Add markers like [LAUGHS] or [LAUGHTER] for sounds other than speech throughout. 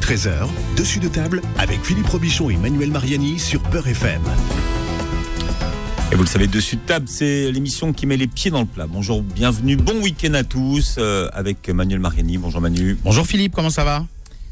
13h, dessus de table avec Philippe Robichon et Manuel Mariani sur Beurre FM. Et vous le savez, Dessus de table, c'est l'émission qui met les pieds dans le plat. Bonjour, bienvenue, bon week-end à tous euh, avec Manuel Mariani. Bonjour Manu. Bonjour Philippe, comment ça va?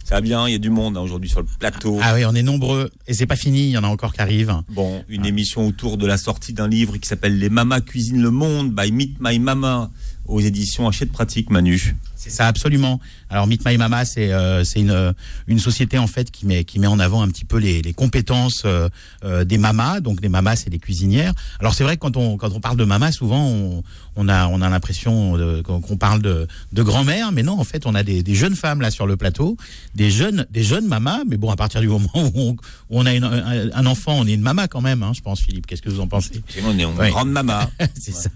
Ça va bien, il y a du monde hein, aujourd'hui sur le plateau. Ah oui, on est nombreux et c'est pas fini, il y en a encore qui arrivent. Bon, une émission autour de la sortie d'un livre qui s'appelle Les Mamas cuisinent le monde by Meet My Mama aux éditions Hachette Pratique, Manu. C'est ça, absolument. Alors Meet My Mama, c'est euh, c'est une, une société en fait qui met qui met en avant un petit peu les, les compétences euh, euh, des mamas. Donc les mamas, c'est les cuisinières. Alors c'est vrai que quand on quand on parle de mamas, souvent on, on a on a l'impression qu'on parle de, de grand-mère, mais non, en fait, on a des, des jeunes femmes là sur le plateau, des jeunes des jeunes mamas. Mais bon, à partir du moment où on, où on a une- un, un enfant, on est une mama quand même, hein, je pense, Philippe. Qu'est-ce que vous en pensez? On est une Ouais. grande mama. [LAUGHS] c'est ça.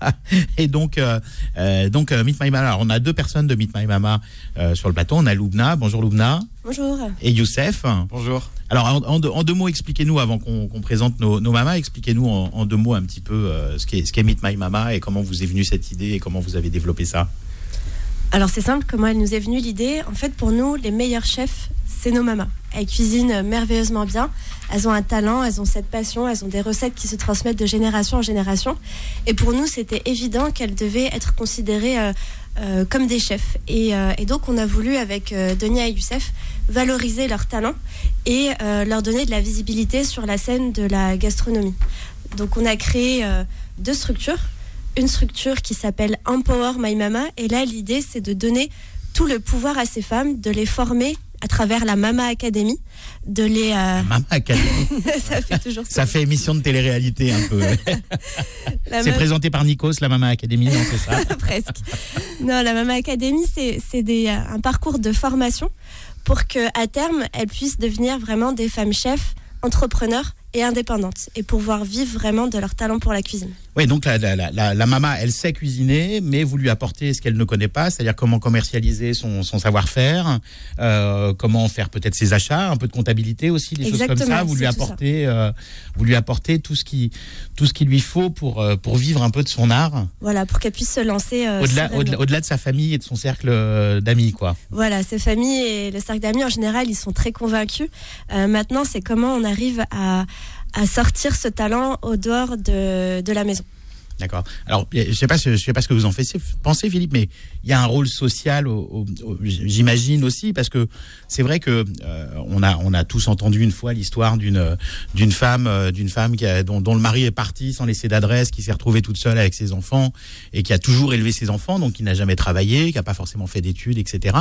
Et donc, euh, euh, donc euh, Meet My Mama. Alors, on a deux personnes de Meet My Mama euh, sur le plateau. On a Loubna. Bonjour Loubna. Bonjour. Et Youssef. Bonjour. Alors, en, en deux, en deux mots, expliquez-nous avant qu'on présente nos, nos mamas. Expliquez-nous en, en deux mots un petit peu euh, ce qu'est ce qu'est Meet My Mama et comment vous est venue cette idée et comment vous avez développé ça. Alors c'est simple, comment elle nous est venue l'idée? En fait, pour nous, les meilleurs chefs, c'est nos mamas. Elles cuisinent merveilleusement bien. Elles ont un talent, elles ont cette passion, elles ont des recettes qui se transmettent de génération en génération. Et pour nous, c'était évident qu'elles devaient être considérées euh, euh, comme des chefs. Et, euh, et donc, on a voulu, avec Donia et Youssef, valoriser leur talent et leur donner de la visibilité sur la scène de la gastronomie. Donc, on a créé deux structures. Une structure qui s'appelle Empower My Mama. Et là, l'idée, c'est de donner tout le pouvoir à ces femmes, de les former à travers la Mama Academy, de les... euh, Mama Academy. [LAUGHS] ça fait toujours ça fait émission de télé-réalité un peu. [LAUGHS] C'est présenté par Nikos, la Mama Academy, non, c'est ça [LAUGHS] presque. Non, la Mama Academy, c'est c'est des, euh, un parcours de formation pour que à terme, elles puissent devenir vraiment des femmes chefs, entrepreneurs et indépendantes, et pouvoir vivre vraiment de leur talent pour la cuisine. Oui, donc la, la, la, la maman, elle sait cuisiner, mais vous lui apportez ce qu'elle ne connaît pas, c'est-à-dire comment commercialiser son, son savoir-faire, euh, comment faire peut-être ses achats, un peu de comptabilité aussi, des choses comme Exactement, ça. Vous lui apportez, euh, vous lui apportez tout ce qui, tout ce qu'il lui faut pour euh, pour vivre un peu de son art, Voilà, pour qu'elles puissent se lancer. euh, au-delà au-delà au-delà de sa famille et de son cercle d'amis, quoi. Voilà, ces familles et le cercle d'amis en général, ils sont très convaincus. Maintenant, c'est comment on arrive à, à sortir ce talent au dehors de, la maison. D'accord. Alors, je sais pas, sais pas ce que vous en pensez, Philippe, mais il y a un rôle social, j'imagine aussi, parce que c'est vrai que euh, on a on a tous entendu une fois l'histoire d'une d'une femme euh, d'une femme qui a, dont, le mari est parti sans laisser d'adresse, qui s'est retrouvée toute seule avec ses enfants et qui a toujours élevé ses enfants, donc qui n'a jamais travaillé, qui a pas forcément fait d'études, etc.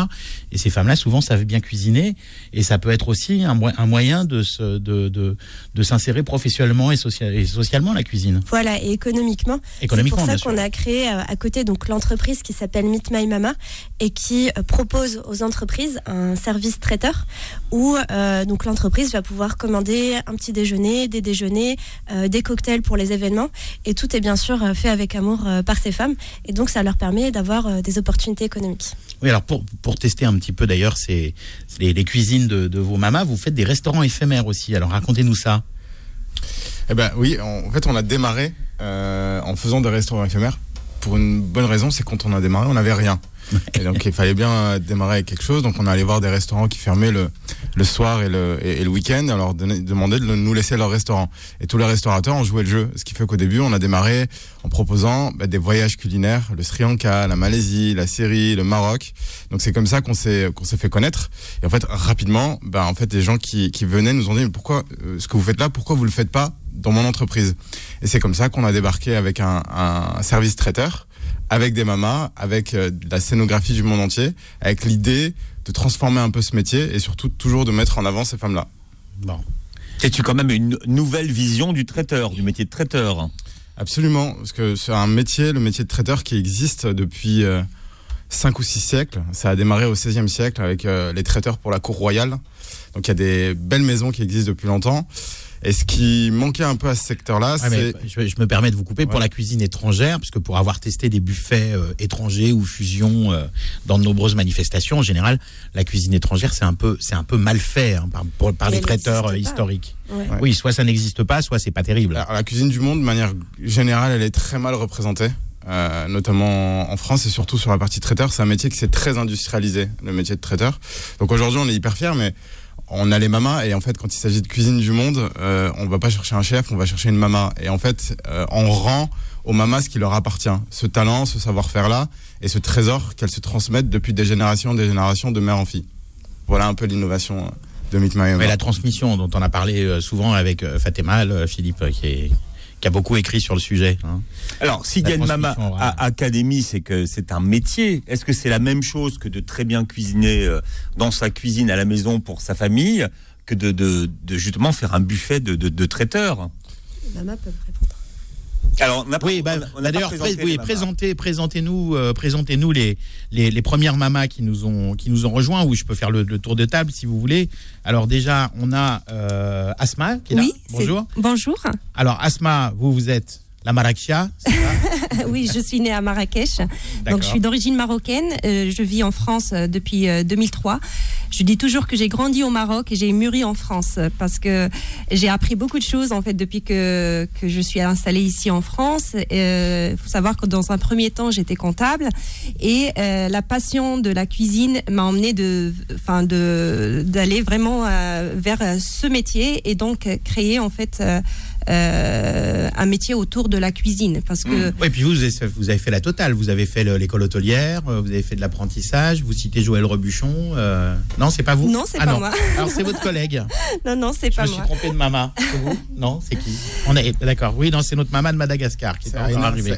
Et ces femmes-là, souvent, savent bien cuisiner, et ça peut être aussi un, mo- un moyen de de de, de s'insérer professionnellement et, social, et socialement la cuisine. Voilà, et économiquement. C'est pour ça qu'on a créé euh, à côté donc l'entreprise qui s'appelle Meet My Mama et qui euh, propose aux entreprises un service traiteur où euh, donc l'entreprise va pouvoir commander un petit déjeuner, des déjeuners, euh, des cocktails pour les événements et tout est bien sûr fait avec amour par ces femmes et donc ça leur permet d'avoir des opportunités économiques. Oui, alors pour, pour tester un petit peu d'ailleurs les, les cuisines de, de vos mamas, vous faites des restaurants éphémères aussi. Alors racontez-nous ça. Eh ben oui, en fait, on a démarré euh, en faisant des restaurants éphémères. Pour une bonne raison, c'est quand on a démarré, on n'avait rien. [LAUGHS] Et donc, il fallait bien euh, démarrer avec quelque chose. Donc, on allé voir des restaurants qui fermaient le, le soir et le, et, le week-end. On leur demandait de nous laisser leur restaurant. Et tous les restaurateurs ont joué le jeu. Ce qui fait qu'au début, on a démarré en proposant bah, des voyages culinaires, le Sri Lanka, la Malaisie, la Syrie, le Maroc. Donc, c'est comme ça qu'on s'est fait connaître. Et en fait, rapidement, bah, en fait, les gens qui, qui venaient nous ont dit, mais pourquoi, euh, ce que vous faites là, pourquoi vous le faites pas dans mon entreprise? Et c'est comme ça qu'on a débarqué avec un service traiteur, avec des mamas, avec euh, de la scénographie du monde entier, avec l'idée de transformer un peu ce métier et surtout toujours de mettre en avant ces femmes-là. Bon. C'est-tu quand même une nouvelle vision du traiteur, du métier de traiteur Absolument, parce que c'est un métier, le métier de traiteur qui existe depuis euh, 5 ou 6 siècles. Ça a démarré au XVIe siècle avec euh, les traiteurs pour la cour royale. Donc il y a des belles maisons qui existent depuis longtemps. Et ce qui manquait un peu à ce secteur-là, Ouais, c'est... je, je me permets de vous couper pour la cuisine étrangère, puisque pour avoir testé des buffets euh, étrangers ou fusions euh, dans de nombreuses manifestations, en général, la cuisine étrangère c'est un peu c'est un peu mal fait hein, par, pour- par les traiteurs euh, pas. historiques. Ouais. Oui, soit ça n'existe pas, soit c'est pas terrible. Alors, la cuisine du monde, de manière générale, elle est très mal représentée. euh, notamment en France et surtout sur la partie traiteur. C'est un métier qui s'est très industrialisé, le métier de traiteur. Donc aujourd'hui, on est hyper fiers, mais on a les mamas et en fait, quand il s'agit de cuisine du monde, euh, on va pas chercher un chef, on va chercher une mama. Et en fait, euh, on rend aux mamas ce qui leur appartient, ce talent, ce savoir-faire là et ce trésor qu'elles se transmettent depuis des générations, des générations de mère en fille. Voilà un peu l'innovation euh, de Meet My Mais la transmission dont on a parlé euh, souvent avec euh, Philippe, qui, est- qui a beaucoup écrit sur le sujet. hein. Alors, s'il y a La une Mama à Académie, c'est que c'est un métier. Est-ce que c'est la même chose que de très bien cuisiner euh, dans sa cuisine à la maison pour sa famille que de, de, de justement faire un buffet de, de, de traiteurs? Répondre. Alors, on a pas- Oui, bah, on a- d'ailleurs, présenté pré- oui, mamas. présentez, présentez-nous, euh, présentez-nous les, les, les premières mamas qui nous ont qui nous ont rejoints. Ou je peux faire le, le tour de table si vous voulez. Alors déjà, on a euh, Asma qui est là. Oui, Bonjour. Bonjour. Alors Asma, vous vous êtes la ça [LAUGHS] oui, je suis née à Marrakech. Donc, je suis d'origine marocaine. Euh, je vis en France euh, depuis euh, 2003. Je dis toujours que j'ai grandi au Maroc et j'ai mûri en France euh, parce que j'ai appris beaucoup de choses en fait depuis que, que je suis installée ici en France. Il faut savoir que dans un premier temps, j'étais comptable et euh, la passion de la cuisine m'a emmené de, enfin de d'aller vraiment euh, vers euh, ce métier et donc euh, créer en fait euh, un métier autour de la cuisine parce que Oui, puis vous, vous avez, fait la totale. Vous avez fait le- l'école hôtelière, euh, vous avez fait de l'apprentissage. Vous citez Joël Rebuchon. euh, Non, c'est pas vous? Non, c'est Ah pas moi. [LAUGHS] Alors c'est votre collègue. [LAUGHS] non non c'est Je pas me suis moi. trompé de maman. C'est vous? Non, c'est qui? On est d'accord. Oui, non, c'est notre maman de Madagascar qui est encore Aïna, arrivée.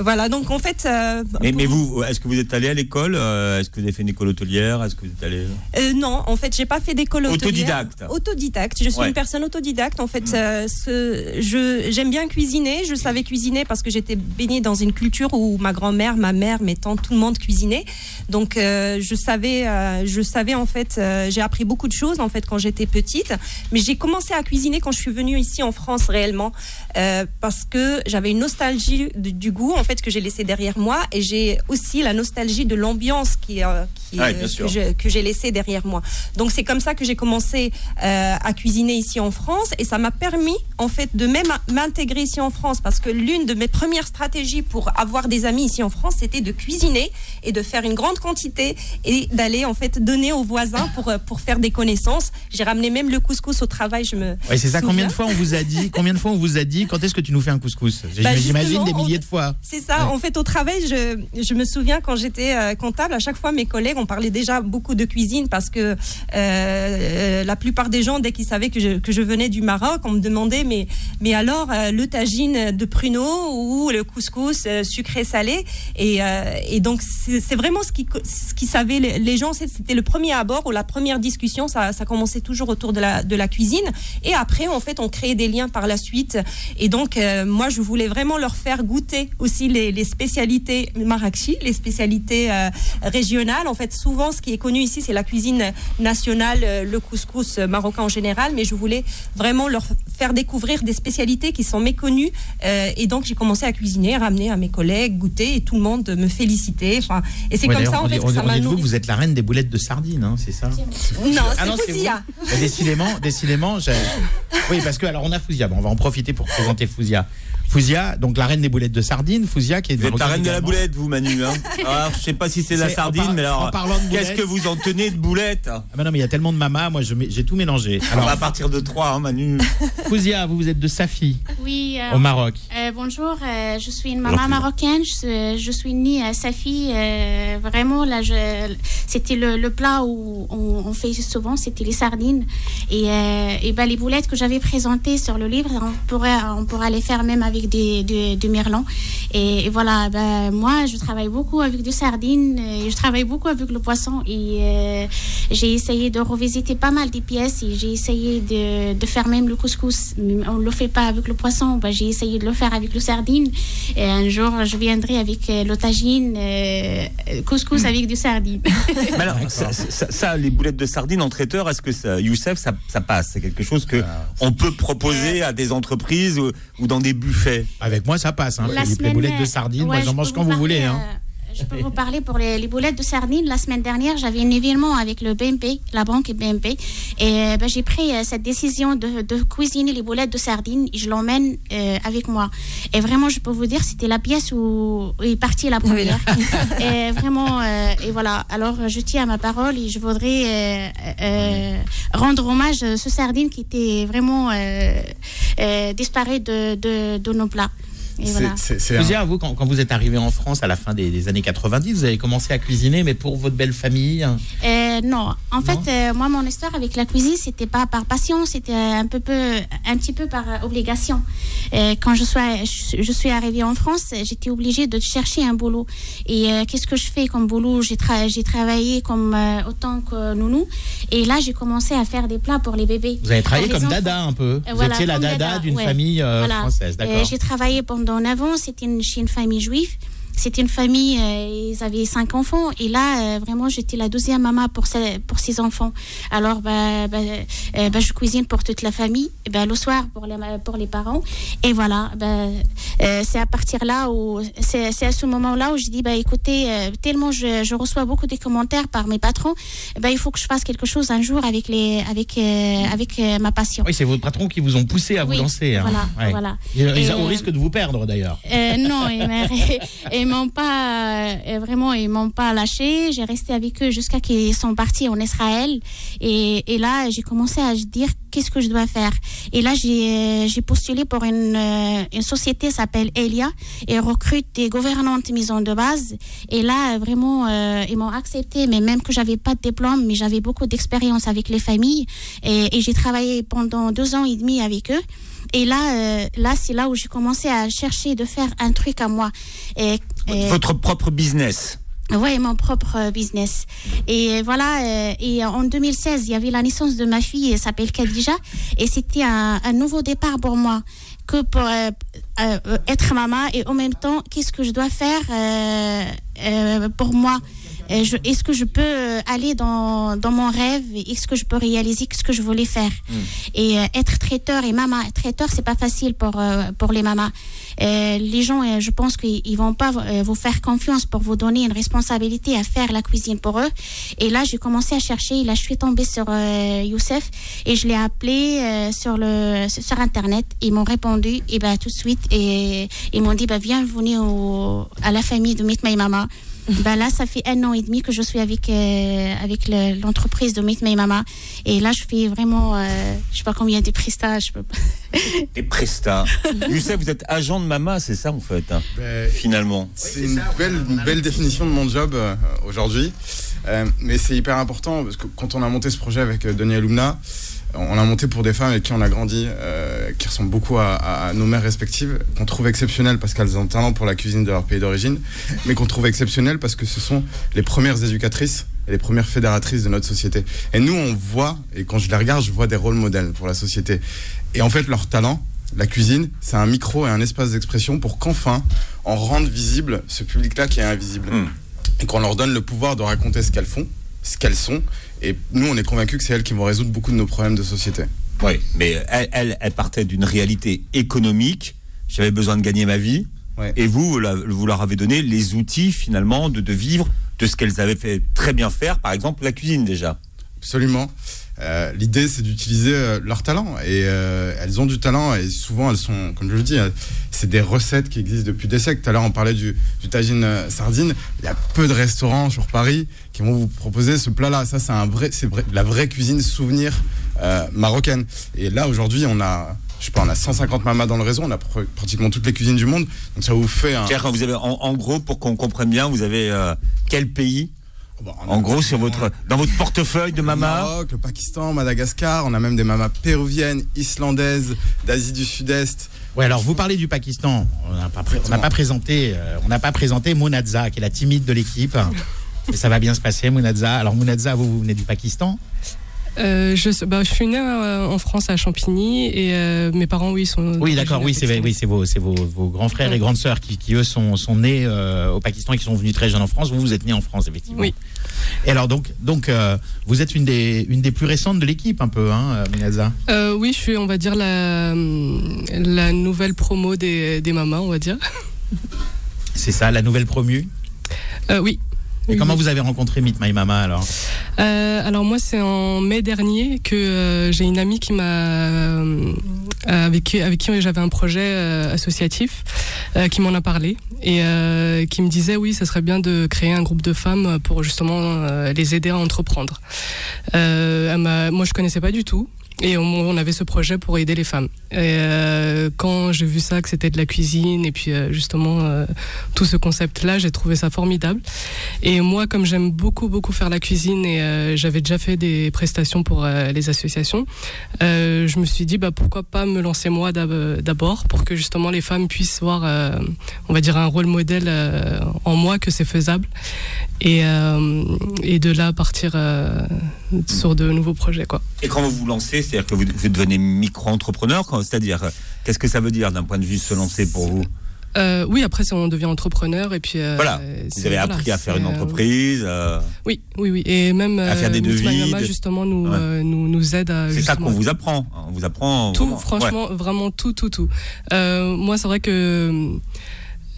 Voilà donc en fait euh, Mais, mais vous, est-ce que vous êtes allé à l'école Euh, Est-ce que vous avez fait une école hôtelière Est-ce que vous êtes allé Euh, non, en fait, j'ai pas fait d'école hôtelière. Autodidacte. Autodidacte. Je suis Ouais. une personne autodidacte. En fait, euh, ce- je j'aime bien cuisiner. Je savais cuisiner parce que j'étais baignée dans une culture où ma grand-mère, ma mère, mes tantes, tout le monde cuisinait. Donc, je savais, je savais en fait, j'ai appris beaucoup de choses en fait quand j'étais petite. Mais j'ai commencé à cuisiner quand je suis venue ici en France réellement parce que j'avais une nostalgie de- du goût en fait que j'ai laissé derrière moi et j'ai aussi la nostalgie de l'ambiance qui, euh, qui, Ouais, euh, que j'ai laissé derrière moi. Donc c'est comme ça que j'ai commencé euh, à cuisiner ici en France et ça m'a permis en fait de même m'intégrer ici en France parce que l'une de mes premières stratégies pour avoir des amis ici en France c'était de cuisiner et de faire une grande quantité et d'aller en fait donner aux voisins pour euh, pour faire des connaissances. J'ai ramené même le couscous au travail. Je me Oui, c'est ça. Combien de fois on vous a dit Combien de fois on vous a dit Quand est-ce que tu nous fais un couscous? Bah, J'imagine des on- milliers de fois. C'est ça. Ouais. En fait, au travail, je, je me souviens quand j'étais comptable, à chaque fois, mes collègues, on parlait déjà beaucoup de cuisine parce que euh, euh, la plupart des gens, dès qu'ils savaient que je, que je venais du Maroc, on me demandait mais, mais alors euh, le tagine de pruneau ou le couscous sucré-salé. Et, et donc, c'est vraiment ce qui, ce savaient les, gens. C'était le premier abord ou la première discussion. Ça, ça commençait toujours autour de la, de la cuisine. Et après, en fait, on créait des liens par la suite. Et donc, moi, je voulais vraiment leur faire goûter aussi les, spécialités marrakchi, les spécialités régionales. En fait, souvent, ce qui est connu ici, c'est la cuisine nationale, euh, le couscous euh, marocain en général. Mais je voulais vraiment leur faire découvrir des spécialités qui sont méconnues. Euh, et donc, j'ai commencé à cuisiner, ramener à mes collègues, goûter, et tout le monde me félicitait. Enfin, et c'est Ouais, comme ça, en fait, dit- que ça m'a vous vous êtes la reine des boulettes de sardines, hein, c'est ça? Non, Ah non, c'est Fouzia. Décidément, décidément. j'ai- Oui, parce que alors on a Fouzia. Bon, on va en profiter pour présenter Fouzia. Fouzia, donc la reine des boulettes de sardines. Fouzia qui est Vous êtes la reine de la boulette, vous, Manu. Hein alors, [LAUGHS] je sais pas si c'est de la sardine, par- mais alors, en parlant de qu'est-ce que vous en tenez de boulettes Ah bah non, mais il y a tellement de mamas. Moi, j'ai tout mélangé. Alors, Alors, à partir de 3, hein, Manu. [LAUGHS] Fouzia, vous, vous êtes de Safi, Oui, euh, au Maroc. euh, bonjour, euh, je suis une maman marocaine, je, suis- je suis née à Safi. euh, vraiment, là, c'était le, le plat où on, on fait souvent, c'était les sardines. Et, euh, et ben, les boulettes que j'avais présentées sur le livre, on pourrait, on pourrait les faire même avec des, des- du merlan. Et, et voilà, ben, moi, je travaille beaucoup avec des sardines, et je travaille beaucoup avec le poisson. Et euh, j'ai essayé de revisiter pas mal des pièces et j'ai essayé de, de faire même le couscous. On ne le fait pas avec le poisson, ben, j'ai essayé de le faire avec le sardine. Et un jour, je viendrai avec euh, le tagine, euh, couscous avec du sardine. [LAUGHS] Mais alors, ça, ça- ça, les boulettes de sardines en traiteur, est-ce que ça, Youssef, ça, ça passe? C'est quelque chose que on peut proposer à des entreprises ou, ou dans des buffets Avec moi, ça passe. Hein, La les semaine, boulettes de euh, sardines, ouais, moi, j'en je mange quand vous parler, voulez. euh, Hein. je peux vous parler pour les, les boulettes de sardines. La semaine dernière, j'avais un événement avec le BNP, la banque BNP. Et euh, ben, j'ai pris euh, cette décision de, de cuisiner les boulettes de sardines et je l'emmène euh, avec moi. Et vraiment, je peux vous dire, c'était la pièce où, où est partie la première. [LAUGHS] et vraiment, euh, et voilà. Alors, je tiens à ma parole et je voudrais euh, euh, rendre hommage à ce sardine qui était vraiment euh, de, de nos plats. Voilà. Je un- dire, vous, quand, quand vous êtes arrivé en France à la fin des, des années 90, vous avez commencé à cuisiner, mais pour votre belle famille. Euh, non, en fait, euh, moi, mon histoire avec la cuisine, c'était pas par passion, c'était un peu, peu, un petit peu par euh, obligation. Quand je suis, je, je suis arrivée en France, j'étais obligée de chercher un boulot. Et euh, qu'est-ce que je fais comme boulot? J'ai tra- j'ai travaillé comme euh, autant que nounou. Et là, j'ai commencé à faire des plats pour les bébés. Vous avez travaillé comme enfants. dada un peu. Vous voilà, étiez la dada, dada, d'une ouais. famille euh, Voilà. française, d'accord. j'ai travaillé pendant 9 ans, c'était une, chez une famille juive. C'était une famille, euh, ils avaient cinq enfants. Et là, euh, vraiment, j'étais la deuxième maman pour ces, pour ces enfants. Alors, bah, bah, euh, bah, je cuisine pour toute la famille. Et bah, le soir, pour les, pour les parents. Et voilà, bah, c'est à partir là où, c'est c'est à ce moment-là où je dis, bah, écoutez, tellement je, je reçois beaucoup de commentaires par mes patrons, bah, il faut que je fasse quelque chose un jour avec, les, avec, avec ma passion. Oui, c'est vos patrons qui vous ont poussé à vous lancer. hein. voilà, Ouais. voilà. Et, au risque de vous perdre d'ailleurs. Non, ils [LAUGHS] m'ont pas euh, vraiment, ils m'ont pas lâché. J'ai resté avec eux jusqu'à qu'ils sont partis en Israël. Et, et là, j'ai commencé à dire qu'est-ce que je dois faire? Et là, j'ai euh, postulé pour une, euh, une société s'appelle Elia et recrute des gouvernantes maison de base. Et là, vraiment, ils m'ont accepté, mais même que j'avais pas de diplôme, mais j'avais beaucoup d'expérience avec les familles. Et, j'ai travaillé pendant deux ans et demi avec eux. Et là, là, c'est là où j'ai commencé à chercher de faire un truc à moi. Et- Votre propre business. Ouais, mon propre euh, business. Et voilà, euh, et en 2016, il y avait la naissance de ma fille, elle s'appelle Khadija, et c'était un, un nouveau départ pour moi, que pour euh, euh, euh, être maman, et en même temps, qu'est-ce que je dois faire euh, euh, pour moi? Euh, Est-ce que je peux euh, aller dans, dans mon rêve Est-ce que je peux réaliser ce que je voulais faire? Et euh, être traiteur et maman, traiteur, c'est pas facile pour, euh, pour les mamans. Euh, les gens, euh, je pense qu'ils ils vont pas euh, vous faire confiance pour vous donner une responsabilité à faire la cuisine pour eux. Et là, j'ai commencé à chercher. Là, je suis tombée sur euh, Youssef et je l'ai appelé euh, sur le sur internet. Ils m'ont répondu et ben tout de suite et ils m'ont dit bah viens venir au, à la famille de Meet My Mama. Ben là, ça fait un an et demi que je suis avec euh, avec le- l'entreprise de Meet My Mama. Et là, je fais vraiment, euh, je sais pas combien de prestats, je peux pas. [LAUGHS] Des prestats. [LAUGHS] Youssef, vous êtes agent de mama, c'est ça en fait, hein, Ben, finalement. C'est une belle, une belle définition de mon job euh, aujourd'hui. Euh, mais c'est hyper important parce que quand on a monté ce projet avec euh, Denis et Lumna, on l'a monté pour des femmes avec qui on a grandi, euh, qui ressemblent beaucoup à, à- à nos mères respectives, qu'on trouve exceptionnelles parce qu'elles ont un talent pour la cuisine de leur pays d'origine, [LAUGHS] mais qu'on trouve exceptionnelles parce que ce sont les premières éducatrices et les premières fédératrices de notre société. Et nous, on voit, et quand je les regarde, je vois des rôles modèles pour la société. Et en fait, leur talent, la cuisine, c'est un micro et un espace d'expression pour qu'enfin, on rende visible ce public-là qui est invisible. Mm. Et qu'on leur donne le pouvoir de raconter ce qu'elles font, ce qu'elles sont. Et nous, on est convaincus que c'est elles qui vont résoudre beaucoup de nos problèmes de société. Oui, mais elle, elle, elle partait d'une réalité économique. J'avais besoin de gagner ma vie. Ouais. Et vous, vous leur avez donné les outils finalement de, de vivre de ce qu'elles avaient fait très bien faire, par exemple la cuisine déjà. Absolument. Euh, L'idée, c'est d'utiliser euh, leur talent. Et euh, elles ont du talent. Et souvent, elles sont, comme je le dis, c'est des recettes qui existent depuis des siècles. Tout à l'heure, on parlait du, tagine sardine. Il y a peu de restaurants sur Paris qui vont vous proposer ce plat-là. Ça, c'est vrai, la vraie cuisine souvenir marocaine. Et là, aujourd'hui, on a, je sais pas, on a 150 mamas dans le réseau. On a pr- pratiquement toutes les cuisines du monde. Donc, ça vous fait un. Vous avez, en, gros, pour qu'on comprenne bien, vous avez quel pays Bon, En gros, sur votre, dans votre portefeuille de Le mama Maroc, le Pakistan, Madagascar, on a même des mamas péruviennes, islandaises, d'Asie du Sud-Est. Ouais, alors vous parlez du Pakistan. On n'a pas, on présenté, euh, on n'a pas présenté Mounadza, qui est la timide de l'équipe. Mais ça va bien se passer, Mounadza. Alors Mounadza, vous, vous venez du Pakistan. Euh, je, bah, je suis née euh, en France à Champigny et euh, mes parents, oui, sont. Oui, d'accord. Oui, c'est oui, vos, c'est vos, vos grands frères et grandes sœurs qui, qui eux sont, sont nés euh, au Pakistan et qui sont venus très jeunes en France. Vous, vous êtes nés en France, effectivement. Oui. Et alors donc, donc vous êtes une des, une des plus récentes de l'équipe, un peu, hein. Euh, oui, je suis, on va dire, la, la nouvelle promo des, des mamas, on va dire. C'est ça, la nouvelle promue. Oui. Et Oui, comment vous avez rencontré Meet My Mama alors Euh, alors moi, c'est en mai dernier que euh, j'ai une amie qui m'a euh, avec qui, avec qui j'avais un projet associatif qui m'en a parlé et qui me disait oui, ça serait bien de créer un groupe de femmes pour justement les aider à entreprendre. Elle moi, je connaissais pas du tout. Et on, on avait ce projet pour aider les femmes. Et euh, quand j'ai vu ça, que c'était de la cuisine et puis euh, justement euh, tout ce concept-là, j'ai trouvé ça formidable. Et moi, comme j'aime beaucoup, beaucoup faire la cuisine et euh, j'avais déjà fait des prestations pour euh, les associations, euh, je me suis dit, bah, pourquoi pas me lancer moi d'ab- d'abord pour que justement les femmes puissent voir, on va dire, un rôle modèle en moi, que c'est faisable. Et, et de là, partir sur de nouveaux projets. Quoi. Et quand vous vous lancez, c'est-à-dire que vous, vous devenez micro-entrepreneur, c'est-à-dire, euh, qu'est-ce que ça veut dire d'un point de vue se lancer pour vous? Euh, oui, après, on devient entrepreneur et puis. euh, Voilà, vous avez voilà, appris à faire une entreprise. euh, Oui, oui, oui. Et même À faire des devis, Mama, justement, nous, Ouais. nous, nous aide à. c'est ça qu'on vous apprend. hein, On vous apprend. Tout, vraiment. franchement, vraiment tout, tout, tout. Moi, c'est vrai que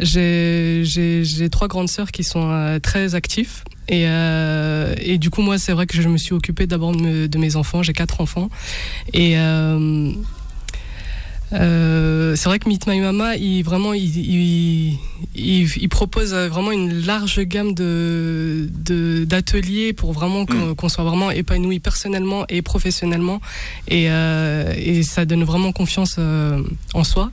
j'ai trois grandes sœurs qui sont euh, très actives. Et, euh, et du coup, moi, c'est vrai que je me suis occupée d'abord de, me- de mes enfants. J'ai quatre enfants. Et euh, euh, c'est vrai que Meet My Mama, il, vraiment, il, il, il, il propose vraiment une large gamme de de- d'ateliers pour vraiment qu'on qu'on soit vraiment épanoui personnellement et professionnellement. Et, et ça donne vraiment confiance en soi.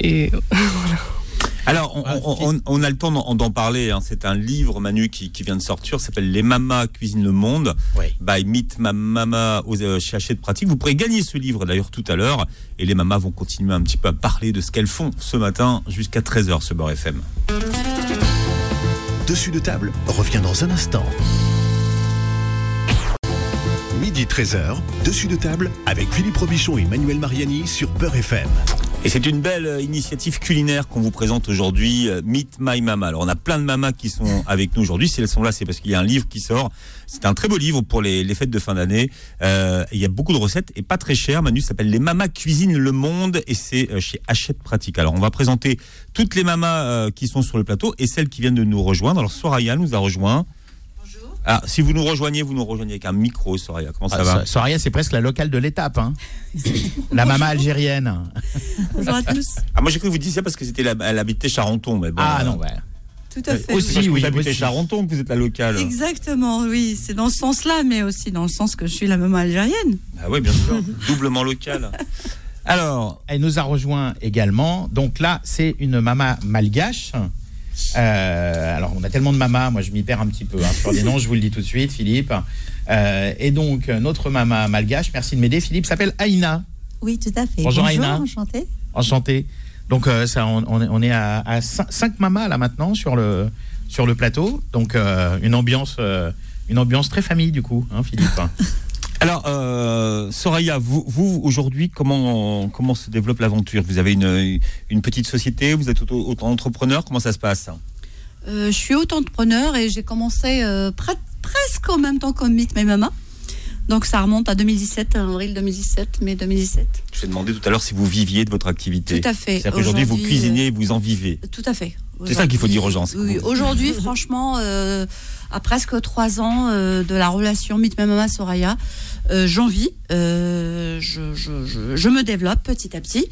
Et [LAUGHS] Alors, on, on- on- on a le temps d'en d'en parler. hein. C'est un livre, Manu, qui, qui vient de sortir. Ça s'appelle Les Mamas cuisinent le monde. Oui. By Meet Ma Mama aux, euh, chez Hachette Pratique. Vous pourrez gagner ce livre d'ailleurs tout à l'heure. Et les mamas vont continuer un petit peu à parler de ce qu'elles font ce matin jusqu'à 13h sur Beurre FM. Dessus de table revient dans un instant. Midi 13h, dessus de table avec Philippe Robichon et Manuel Mariani sur Beurre FM. Et c'est une belle euh, initiative culinaire qu'on vous présente aujourd'hui, euh, Meet My Mama. Alors on a plein de mamas qui sont [LAUGHS] avec nous aujourd'hui. Si elles sont là, c'est parce qu'il y a un livre qui sort. C'est un très beau livre pour les, les fêtes de fin d'année. Euh, il y a beaucoup de recettes et pas très cher. Manu s'appelle Les Mamas cuisinent le monde et c'est chez Hachette Pratique. Alors on va présenter toutes les mamas qui sont sur le plateau et celles qui viennent de nous rejoindre. Alors Soraya nous a rejoint. Ah, si vous nous rejoignez, vous nous rejoignez avec un micro, Soraya. Comment ça Ah, va So- Soraya, c'est presque la locale de l'étape. Hein. [LAUGHS] la maman algérienne. Bonjour à tous. Ah, moi j'ai cru que vous disiez ça parce que c'était la, elle habitait Charenton, mais bon. Ah euh, non, ouais. Tout à fait. aussi, que oui, vous habitez aussi. Charenton vous êtes la locale. Exactement, oui. C'est dans ce sens-là, mais aussi dans le sens que je suis la maman algérienne. Ah oui, bien sûr. [LAUGHS] Doublement local. Alors, Elle nous a rejoint également. Donc là, c'est une maman malgache. Euh, alors, on a tellement de mamas, moi je m'y perds un petit peu hein, sur les noms, je vous le dis tout de suite, Philippe. Euh, et donc, notre maman malgache, merci de m'aider, Philippe, s'appelle Aïna. Oui, tout à fait. Bonjour, Aïna. enchantée. Enchanté. Donc, euh, ça, on, on est- à, à cin- cinq mamas là maintenant sur le, sur le plateau. Donc, une, ambiance, une ambiance très famille du coup, hein, Philippe. [LAUGHS] alors euh, Soraya, vous, aujourd'hui, comment, comment se développe l'aventure? Vous avez une, une petite société, vous êtes auto- auto-entrepreneur, comment ça se passe? Euh, je suis auto-entrepreneur et j'ai commencé euh, pre- presque en même temps comme Meet My. Donc ça remonte à 2017, avril 2017, mai 2017. Je vais demander tout à l'heure si vous viviez de votre activité. Tout à fait. C'est-à-dire qu'aujourd'hui, vous Aujourd'hui, cuisinez, vous en vivez. Tout à fait. C'est ça qu'il faut dire aux gens, Oui, vous- Aujourd'hui, [LAUGHS] franchement, euh, à presque trois ans euh, de la relation Meet My Mama Soraya, euh, j'en vis. euh, je, je- je- je me développe petit à petit.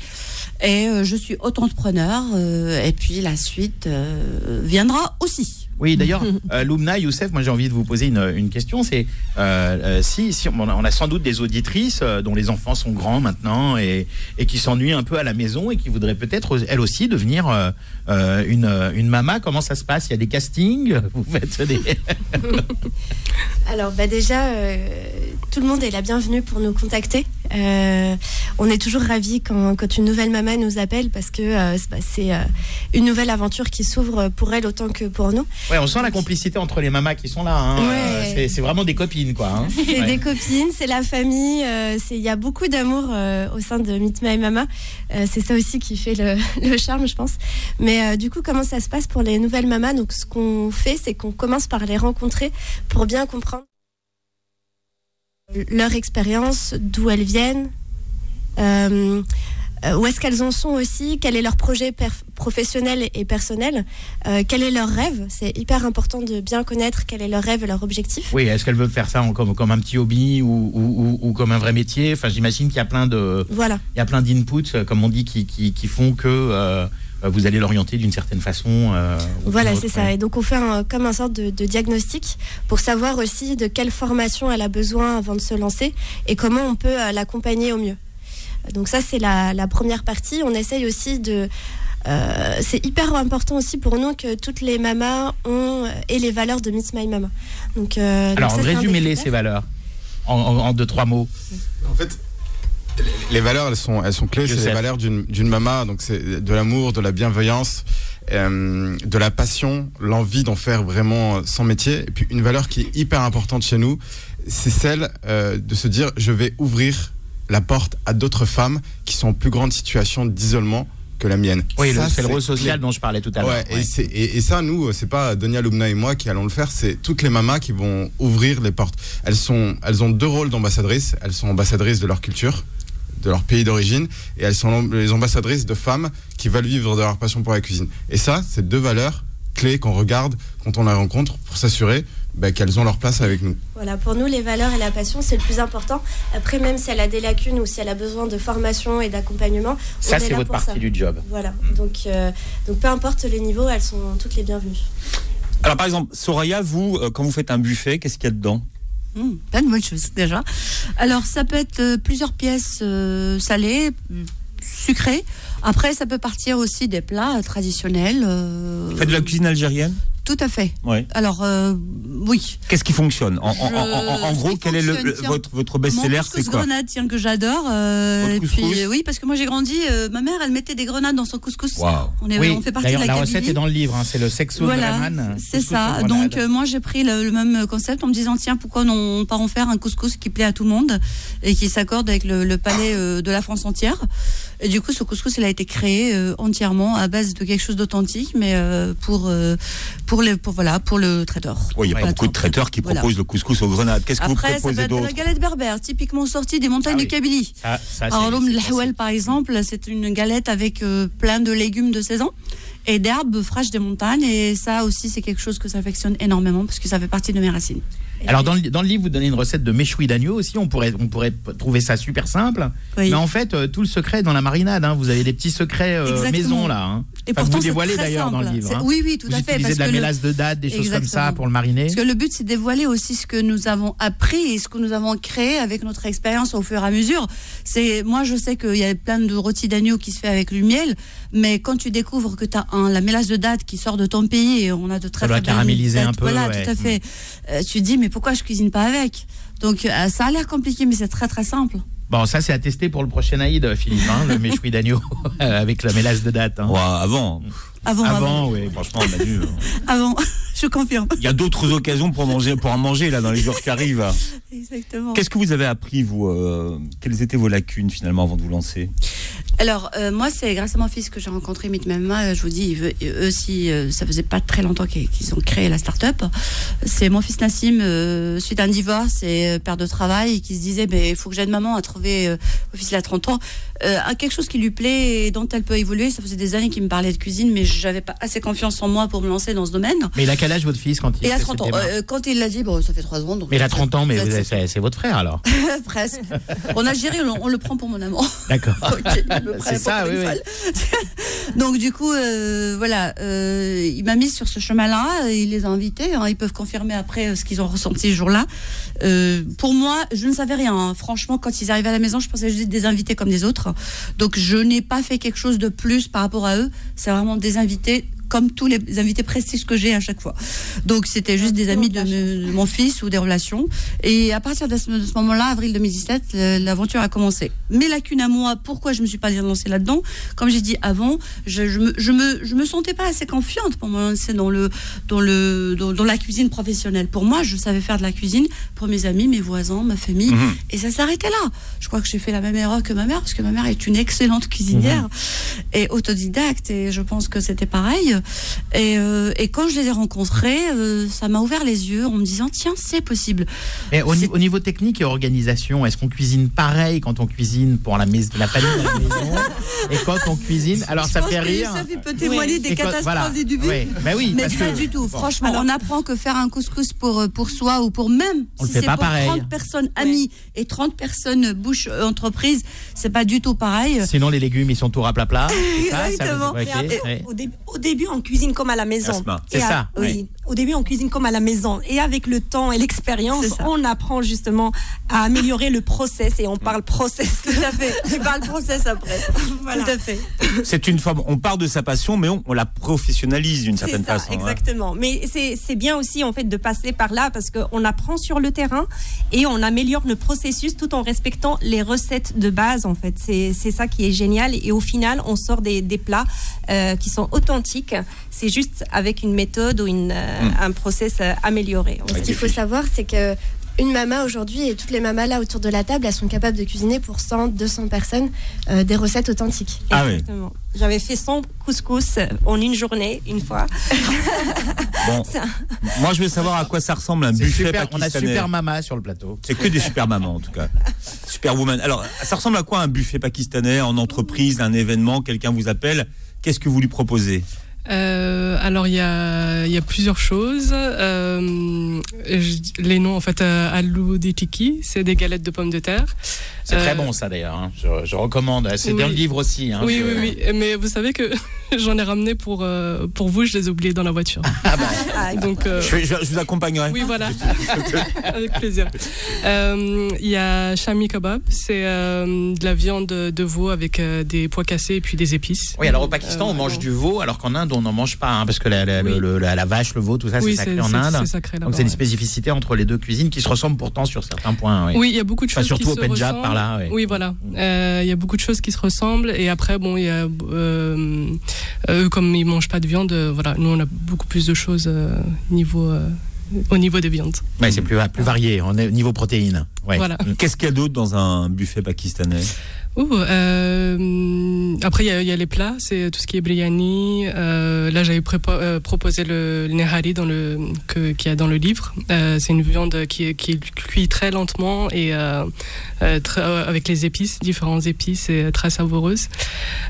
Et euh, je suis auto-entrepreneur. euh, et puis la suite euh, viendra aussi. Oui, d'ailleurs, euh, Loumna, Youssef, moi j'ai envie de vous poser une, question. C'est euh, euh, si, on, a, sans doute des auditrices euh, dont les enfants sont grands maintenant et, qui s'ennuient un peu à la maison et qui voudraient peut-être elles aussi devenir une, une maman. Comment ça se passe? Il y a des castings? [LAUGHS] Vous faites des. [LAUGHS] Alors bah déjà, tout le monde est la bienvenue pour nous contacter. Euh, on est toujours ravis quand, quand une nouvelle maman nous appelle parce que euh, c'est- bah, c'est euh, une nouvelle aventure qui s'ouvre pour elle autant que pour nous. Ouais, on sent la complicité entre les mamas qui sont là. hein. Ouais. Euh, c'est- vraiment des copines, quoi. hein. C'est Ouais. des copines, c'est la famille, euh, c'est- il y a beaucoup d'amour euh, au sein de Meet My Mama. Euh, c'est ça aussi qui fait le, [LAUGHS] le charme, je pense. Mais euh, du coup, comment ça se passe pour les nouvelles mamas? Donc, ce qu'on fait, c'est qu'on commence par les rencontrer pour bien comprendre leur expérience, d'où elles viennent. Euh, euh, où est-ce qu'elles en sont aussi, quel est leur projet professionnel et personnel, euh, quel est leur rêve. C'est hyper important de bien connaître quel est leur rêve et leur objectif. Oui, est-ce qu'elle veut faire ça en- comme, comme un petit hobby ou, ou- ou- ou comme un vrai métier? Enfin, j'imagine qu'il y a plein de, Voilà. il y a plein d'inputs, comme on dit, qui, qui, qui font que euh, vous allez l'orienter d'une certaine façon. euh, Voilà, c'est ça. Et donc on fait un- comme un sorte de, de diagnostic pour savoir aussi de quelle formation elle a besoin avant de se lancer et comment on peut euh, l'accompagner au mieux. Donc ça, c'est la, la première partie. On essaye aussi de... euh, c'est hyper important aussi pour nous que toutes les mamas ont et les valeurs de Meet My Mama. Donc, euh, Alors, résumez-les ces valeurs en, en- en deux, trois mots. En fait, les- valeurs, elles sont, elles sont clés. C'est les valeurs d'une maman. Donc, c'est de l'amour, de la bienveillance, euh, de la passion, l'envie d'en faire vraiment son métier. Et puis, une valeur qui est hyper importante chez nous, c'est celle euh, de se dire je vais ouvrir la porte à d'autres femmes qui sont en plus grande situation d'isolement que la mienne. Oui, c'est le rôle social dont je parlais tout à l'heure. Ouais, Ouais. Et, c'est- et- et ça, nous, c'est pas Donia Lumna et moi qui allons le faire, c'est toutes les mamas qui vont ouvrir les portes. Elles, sont, elles ont deux rôles d'ambassadrices. Elles sont ambassadrices de leur culture, de leur pays d'origine, et elles sont les ambassadrices de femmes qui veulent vivre de leur passion pour la cuisine. Et ça, c'est deux valeurs clés qu'on regarde quand on la rencontre pour s'assurer bah, qu'elles ont leur place avec nous. Voilà, pour nous, les valeurs et la passion, c'est le plus important. Après, même si elle a des lacunes ou si elle a besoin de formation et d'accompagnement, Ça, c'est votre pour partie ça. du job. Voilà, donc, euh, donc peu importe les niveaux, elles sont toutes les bienvenues. Alors par exemple, Soraya, vous, euh, quand vous faites un buffet, qu'est-ce qu'il y a dedans? Mmh, plein de bonnes choses déjà. Alors ça peut être euh, plusieurs pièces euh, salées, sucrées. Après ça peut partir aussi des plats euh, traditionnels. euh, faites de la cuisine algérienne? Tout à fait. Ouais. Alors euh, oui. Qu'est-ce qui fonctionne en, en- Je- en- en- en ce gros, quel est le, le- votre, votre best-seller couscous C'est quoi grenade, tiens que j'adore. euh, euh, oui, parce que moi j'ai grandi. euh, ma mère, elle mettait des grenades dans son couscous. On, est, Oui, on fait partie de d'ailleurs, la la recette est dans le livre, hein, c'est le sexo Voilà, Bremen, c'est ça. Donc euh, moi j'ai pris le, le même concept en me disant tiens pourquoi on ne pas en faire un couscous qui plaît à tout le monde et qui s'accorde avec le, le palais euh, de la France entière. Et du coup ce couscous il a été créé euh, entièrement à base de quelque chose d'authentique mais euh, pour euh, pour les pour voilà pour le traiteur. Oui, il y a pas beaucoup de traiteurs qui Voilà. proposent le couscous aux grenades. Qu'est-ce que vous Après ça peut proposez être de la d'autre galette berbère typiquement sortie des montagnes Ah de. Kabylie. Ça, ça, Alors, l'Ahwel, par exemple, c'est une galette avec plein de légumes de saison et d'herbes fraîches des montagnes. Et ça aussi, c'est quelque chose que j'affectionne énormément parce que ça fait partie de mes racines. Alors dans le, dans le livre, vous donnez une recette de méchoui d'agneau aussi. On pourrait, on pourrait trouver ça super simple. Oui. Mais en fait, euh, tout le secret est dans la marinade. hein. Vous avez des petits secrets euh, maison là. hein. Et Enfin, pourtant, vous dévoilez d'ailleurs dans le livre. Hein. Oui, oui, tout vous à fait. utilisez parce de la le- mélasse de date, des choses comme ça pour le mariner. Parce que le but, c'est de dévoiler aussi ce que nous avons appris et ce que nous avons créé avec notre expérience au fur et à mesure. C'est, moi, je sais qu'il y a plein de rôtis d'agneau qui se fait avec du miel, mais quand tu découvres que tu as un, la mélasse de date qui sort de ton pays et on a de très Ça doit très caraméliser dates, un peu, Voilà, ouais. tout à fait. Euh, tu dis, mais pourquoi je cuisine pas avec? Donc, euh, ça a l'air compliqué, mais c'est très très simple. Bon, ça c'est à tester pour le prochain Aïd, Philippe, hein, le méchoui d'agneau [LAUGHS] avec la mélasse de date. hein. Ouais, avant. Avant, avant, Avant, oui. Franchement, Manu, [LAUGHS] euh, avant. [LAUGHS] je confirme. il y a d'autres occasions pour manger, pour en manger là dans les jours qui arrivent. Exactement. Qu'est-ce que vous avez appris vous euh, Quelles étaient vos lacunes finalement avant de vous lancer? Alors, euh, moi, c'est grâce à mon fils que j'ai rencontré Mama. Euh, Je vous dis, veut- eux aussi, euh, ça faisait pas très longtemps qu'ils ont créé la start-up. C'est mon fils Nassim, euh, suite à un divorce et euh, père de travail, qui se disait, ben, il faut que j'aide maman à trouver, euh, mon fils il a 30 ans, euh, à quelque chose qui lui plaît et dont elle peut évoluer. Ça faisait des années qu'il me parlait de cuisine, mais j'avais pas assez confiance en moi pour me lancer dans ce domaine. Mais il a quel âge votre fils quand il fait 30 cette ans, euh, quand il l'a dit, bon, ça fait 3 ans. Donc Mais il a 30 ans, mais c'est votre frère alors. [LAUGHS] Presque. En Algérie, on, on le prend pour mon amant. [LAUGHS] D'accord. [LAUGHS] C'est ça, oui. Donc du coup, euh, voilà, il m'a mis sur ce chemin-là. Il les a invités. hein, ils peuvent confirmer après ce qu'ils ont ressenti ce jour-là. Pour moi, je ne savais rien. hein. Franchement, quand ils arrivaient à la maison, je pensais juste des invités comme des autres. Donc je n'ai pas fait quelque chose de plus par rapport à eux. C'est vraiment des invités comme tous les invités prestiges que j'ai à chaque fois. Donc c'était juste des amis de, me- de mon fils ou des relations. Et à partir de ce, moment-là, avril 2017, le- l'aventure a commencé. Mes lacunes à moi, pourquoi je me suis pas lancée là-dedans? Comme j'ai dit avant, je, je me, je me je me sentais pas assez confiante pour me lancer dans le dans le dans, dans la cuisine professionnelle. Pour moi, je savais faire de la cuisine pour mes amis, mes voisins, ma famille, Mhm. et ça s'arrêtait là. Je crois que j'ai fait la même erreur que ma mère parce que ma mère est une excellente cuisinière et autodidacte et je pense que c'était pareil. Et, euh, et quand je les ai rencontrés, euh, ça m'a ouvert les yeux en me disant tiens, c'est possible. Mais au, ni- au niveau technique et organisation, est-ce qu'on cuisine pareil quand on cuisine pour la, maison, la famille à la maison [LAUGHS] et quand on cuisine Alors Je ça pense fait que rire. Sophie peut témoigner des Et quand- catastrophes voilà. du début. Ouais. Bah oui, mais parce pas que- du tout. bon. Franchement, on apprend que faire un couscous pour, euh, pour soi ou pour même On si c'est pour pareil. 30 personnes amies et 30 personnes bouche entreprise, c'est pas du tout pareil. Sinon les légumes ils sont tout rapla [LAUGHS] Exactement. Mais après, au, dé- au début, on cuisine comme à la maison. C'est ça, Oui. oui. Au début, on cuisine comme à la maison. Et avec le temps et l'expérience, on apprend justement à améliorer le process. Et on parle process. [LAUGHS] Tout à fait. Tu parles process après. [LAUGHS] Voilà. Tout à fait. C'est une forme, on part de sa passion, mais on, on la professionnalise d'une certaine ça, façon. hein. exactement. Mais c'est bien aussi en fait de passer par là parce qu'on apprend sur le terrain et on améliore le processus tout en respectant les recettes de base en fait. C'est c'est ça qui est génial et au final on sort des, des plats euh, qui sont authentiques. C'est juste avec une méthode ou une, euh, Mm. un process euh, amélioré. Ce qu'il faut savoir, c'est que une mama aujourd'hui et toutes les mamas là autour de la table, elles sont capables de cuisiner pour 100, 200 personnes euh, des recettes authentiques. Ah oui. J'avais fait 100 couscous en une journée, une fois. [LAUGHS] Bon, moi je veux savoir à quoi ça ressemble un buffet super, on a pakistanais. super mama sur le plateau. C'est que des super mamans en tout cas. Superwoman. Alors, ça ressemble à quoi un buffet pakistanais en entreprise, un événement, quelqu'un vous appelle, qu'est-ce que vous lui proposez? Euh, alors il y a, il y a plusieurs choses. Euh, je- les noms en fait, euh, aloo de tiki, c'est des galettes de pommes de terre. C'est Euh, très bon ça d'ailleurs. hein. Je, je recommande. C'est Oui. dans le livre aussi. hein. oui, Je- oui, oui. Mais vous savez que [LAUGHS] j'en ai ramené pour, euh, pour vous, je les ai oubliés dans la voiture. Donc, euh, je, je- je vous accompagnerai. Oui, voilà. [LAUGHS] Avec plaisir. Euh, Il y a Shami Kebab, c'est euh, de la viande de veau avec euh, des pois cassés et puis des épices. Oui, alors au Pakistan, Euh, on mange du veau, alors qu'en Inde, on n'en mange pas, hein, parce que la, la- le- le- la- la vache, le veau, tout ça, Oui, c'est sacré en Inde. c'est sacré Donc c'est une ouais. spécificité entre les deux cuisines qui se ressemblent pourtant sur certains points. Oui, Oui, il y a beaucoup de Enfin, choses surtout qui au se Pendjab, ressemblent. par là. Oui, voilà. Euh, Il y a beaucoup de choses qui se ressemblent. Et après, bon, il y a, euh, eux, comme ils mangent pas de viande, euh, voilà, nous, on a beaucoup plus de choses euh, niveau, euh, au niveau des viandes. Ouais, c'est plus, plus varié, on est au niveau protéines. Ouais. Voilà. Qu'est-ce qu'il y a d'autre dans un buffet pakistanais? Ouh, euh, après, il y, y a les plats, c'est tout ce qui est biryani. Euh, là, j'avais euh, proposé le, le nehari dans le, qu'il y a dans le livre. Euh, c'est une viande qui, qui est cuit très lentement et euh, euh, euh, avec les épices, différentes épices et très savoureuse.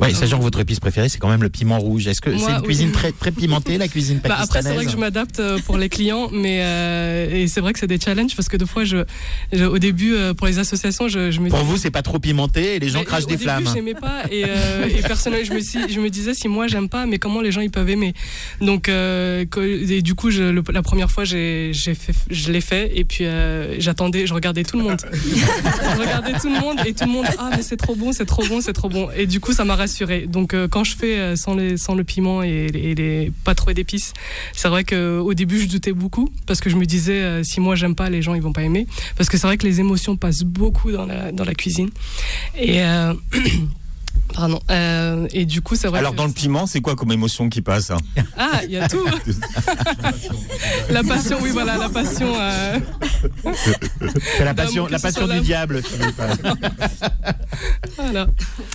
Ouais, sachant que votre épice préférée, c'est quand même le piment rouge. Est-ce que c'est une oui. cuisine très, très pimentée, la cuisine [LAUGHS] Bah, pakistanaise après, c'est vrai que je m'adapte euh, pour les clients, mais euh, et c'est vrai que c'est des challenges parce que deux fois, je, je- au début, euh, pour les associations, je, je me Pour dis- vous, c'est pas trop pimenté et les gens Mais crachent au des début, flammes. j'aimais pas et, euh, et personnellement, je me, suis- je me disais si moi j'aime pas, mais comment les gens ils peuvent aimer? Donc euh, et du coup, je, le- la première fois, j'ai, j'ai fait, je l'ai fait et puis euh, j'attendais, je regardais tout le monde. [LAUGHS] regardais tout le monde et tout le monde ah mais c'est trop bon, c'est trop bon, c'est trop bon. Et du coup, ça m'a rassuré. Donc euh, quand je fais euh, sans les, sans le piment et, pas trop d'épices, c'est vrai que au début je doutais beaucoup parce que je me disais euh, si moi j'aime pas, les gens ils vont pas aimer. Parce que c'est vrai que les émotions passent beaucoup dans la, dans la cuisine. Et euh, [CLEARS THROAT] Pardon. Euh, et du coup, c'est vrai. Alors que dans le piment, c'est quoi comme émotion qui passe hein Ah, il y a tout. [LAUGHS] la passion, oui, voilà, la passion. euh, C'est la passion, que la passion du l'amour. diable. Voilà.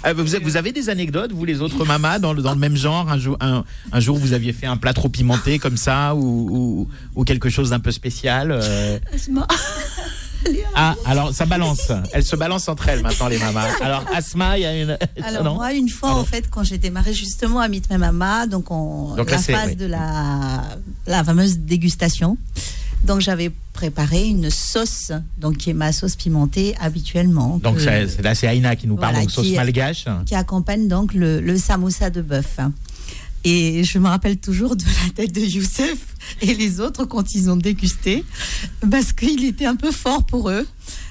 Ah, vous, avez, vous avez des anecdotes, vous les autres mamas, dans le, dans le même genre un jour, un, un jour, vous aviez fait un plat trop pimenté comme ça, ou, ou, ou quelque chose d'un peu spécial euh? Ah, alors ça balance. Elles se balancent entre elles maintenant, les mamas. Alors, Asma, il y a une. [LAUGHS] Alors Non moi, une fois, en fait, quand j'ai démarré justement à Meet My Mama, donc on, Donc la phase oui. de la, la fameuse dégustation, donc j'avais préparé une sauce, donc qui est ma sauce pimentée habituellement. Donc que- là, c'est Aïna qui nous parle, Voilà, donc sauce qui- malgache. qui accompagne donc le, le samoussa de bœuf. Et je me rappelle toujours de la tête de Youssef et les autres quand ils ont dégusté, parce qu'il était un peu fort pour eux.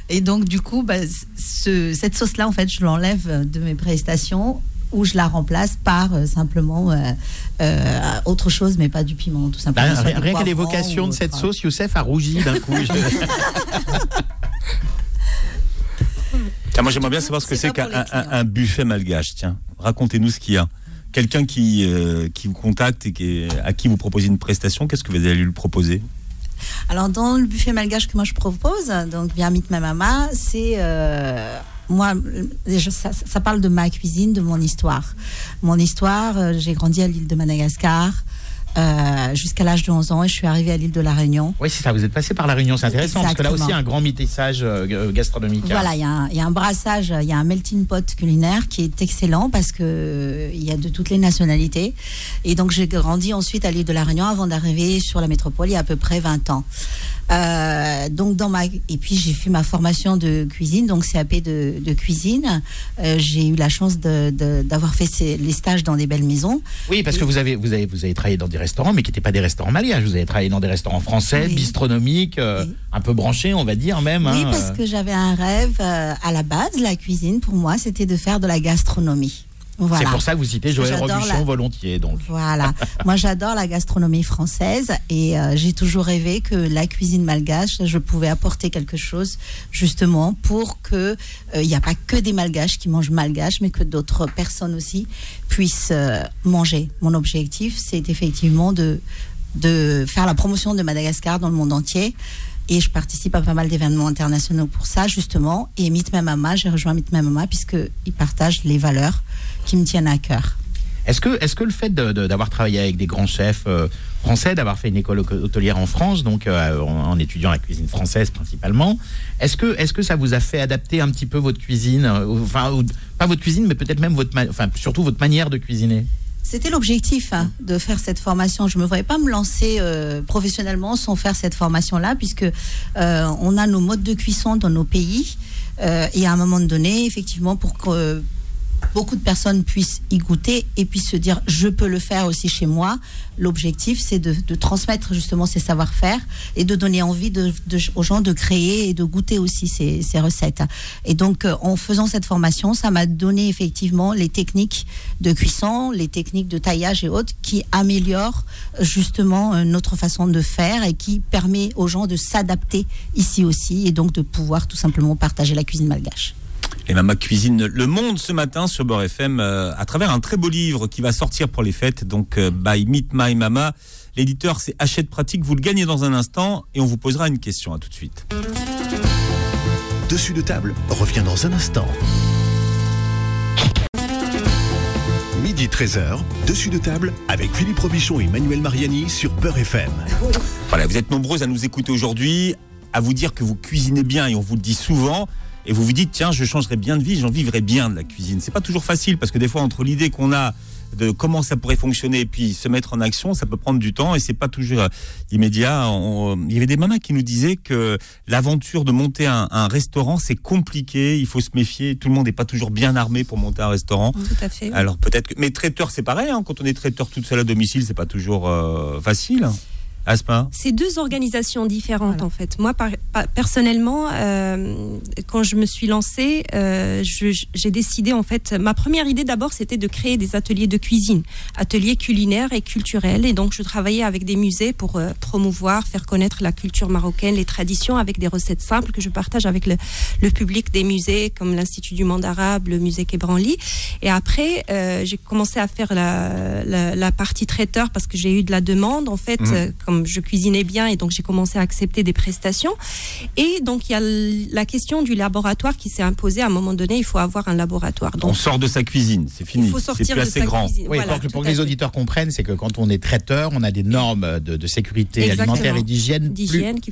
Et donc, du coup, bah, ce- cette sauce-là, en fait, je l'enlève de mes prestations ou je la remplace par euh, simplement euh, euh, autre chose, mais pas du piment, tout simplement. Bah, rien qu'à l'évocation de cette autre. sauce, Youssef a rougi d'un coup. Je- Tiens, [LAUGHS] moi j'aimerais bien savoir ce que c'est qu'un un, un buffet malgache. Tiens, racontez-nous ce qu'il y a. Quelqu'un qui, euh, qui vous contacte et à qui vous proposez une prestation, qu'est-ce que vous allez lui proposer? Alors, dans le buffet malgache que moi je propose, donc bien Meet Ma Mama, c'est. euh, moi, déjà, ça, ça parle de ma cuisine, de mon histoire. Mon histoire, euh, j'ai grandi à l'île de Madagascar. Euh, jusqu'à l'âge de 11 ans et je suis arrivée à l'île de la Réunion. Oui, c'est ça. Vous êtes passé par la Réunion, c'est intéressant parce que là aussi, il y a un grand métissage euh, gastronomique. hein. Voilà, il y, a un- il y a un brassage, il y a un melting pot culinaire qui est excellent parce que euh, y a de toutes les nationalités. Et donc j'ai grandi ensuite à l'île de la Réunion avant d'arriver sur la métropole il y a à peu près 20 ans. Euh, donc dans ma et puis j'ai fait ma formation de cuisine, donc CAP de, de cuisine. Euh, j'ai eu la chance de- de- d'avoir fait ces- les stages dans des belles maisons. Oui, parce que vous avez, vous, avez, vous avez travaillé dans des restaurants, mais qui n'étaient pas des restaurants malgaches. Vous avez travaillé dans des restaurants français, bistronomiques, euh, un peu branchés, on va dire même. Oui, hein, parce euh. que j'avais un rêve euh, à la base, la cuisine pour moi, c'était de faire de la gastronomie. Voilà. C'est pour ça que vous citez Joël Robuchon la- volontiers. Donc. Voilà. [LAUGHS] Moi, j'adore la gastronomie française et euh, j'ai toujours rêvé que la cuisine malgache, je pouvais apporter quelque chose justement pour que euh, il n'y a pas que des malgaches qui mangent malgache, mais que d'autres personnes aussi puissent euh, manger. Mon objectif, c'est effectivement de de faire la promotion de Madagascar dans le monde entier. Et je participe à pas mal d'événements internationaux pour ça, justement. Et Meet Mama, j'ai rejoint Meet Mama puisqu'ils partagent les valeurs qui me tiennent à cœur. Est-ce que, est-ce que le fait d'avoir travaillé avec des grands chefs euh, français, d'avoir fait une école hôte- hôtelière en France, donc euh, en, étudiant la cuisine française principalement, est-ce que, est-ce que ça vous a fait adapter un petit peu votre cuisine, euh, enfin, pas votre cuisine, mais peut-être même votre, enfin, surtout votre manière de cuisiner? C'était l'objectif hein, de faire cette formation. Je ne me voyais pas me lancer euh, professionnellement sans faire cette formation-là, puisque euh, on a nos modes de cuisson dans nos pays. Euh, et à un moment donné, effectivement, pour que beaucoup de personnes puissent y goûter et puissent se dire je peux le faire aussi chez moi. L'objectif, c'est de, transmettre justement ces savoir-faire et de donner envie aux gens de créer et de goûter aussi ces, recettes. Et donc, euh, en faisant cette formation, ça m'a donné effectivement les techniques de cuisson, les techniques de taillage et autres qui améliorent justement euh, notre façon de faire et qui permet aux gens de s'adapter ici aussi et donc de pouvoir tout simplement partager la cuisine malgache. Les mamas cuisinent le monde ce matin sur Beurre FM euh, à travers un très beau livre qui va sortir pour les fêtes, donc euh, by Meet My Mama. L'éditeur c'est Hachette Pratique, vous le gagnez dans un instant et on vous posera une question. À tout de suite. Dessus de table revient dans un instant. Midi 13h, dessus de table avec Philippe Robichon et Manuel Mariani sur Beurre FM. Voilà, vous êtes nombreuses à nous écouter aujourd'hui, à vous dire que vous cuisinez bien et on vous le dit souvent. Et vous vous dites, tiens, je changerais bien de vie, j'en vivrais bien de la cuisine. C'est pas toujours facile parce que des fois, entre l'idée qu'on a de comment ça pourrait fonctionner et puis se mettre en action, ça peut prendre du temps et c'est pas toujours euh, immédiat. On- il y avait des mamas qui nous disaient que l'aventure de monter un, un restaurant, c'est compliqué, il faut se méfier. Tout le monde n'est pas toujours bien armé pour monter un restaurant. Tout à fait. oui. Alors peut-être que, mais traiteur, c'est pareil. hein, quand on est traiteur toute seule à domicile, c'est pas toujours euh, facile. Asma. C'est deux organisations différentes en fait. Moi, par- par- personnellement, euh, quand je me suis lancée, euh, j'ai décidé en fait. Ma première idée d'abord, c'était de créer des ateliers de cuisine, ateliers culinaires et culturels. Et donc, je travaillais avec des musées pour euh, promouvoir, faire connaître la culture marocaine, les traditions, avec des recettes simples que je partage avec le, le public des musées comme l'Institut du monde arabe, le musée Quai Branly. Et après, euh, j'ai commencé à faire la, la, la partie traiteur parce que j'ai eu de la demande en fait, euh, comme je cuisinais bien et donc j'ai commencé à accepter des prestations. Et donc il y a la question du laboratoire qui s'est imposée. À un moment donné, il faut avoir un laboratoire. On sort de sa cuisine, c'est fini. Il faut C'est sortir plus de assez sa grand. cuisine. Oui, Voilà, pour que, pour les auditeurs comprennent, c'est que quand on est traiteur, on a des normes de, de sécurité Exactement. alimentaire et d'hygiène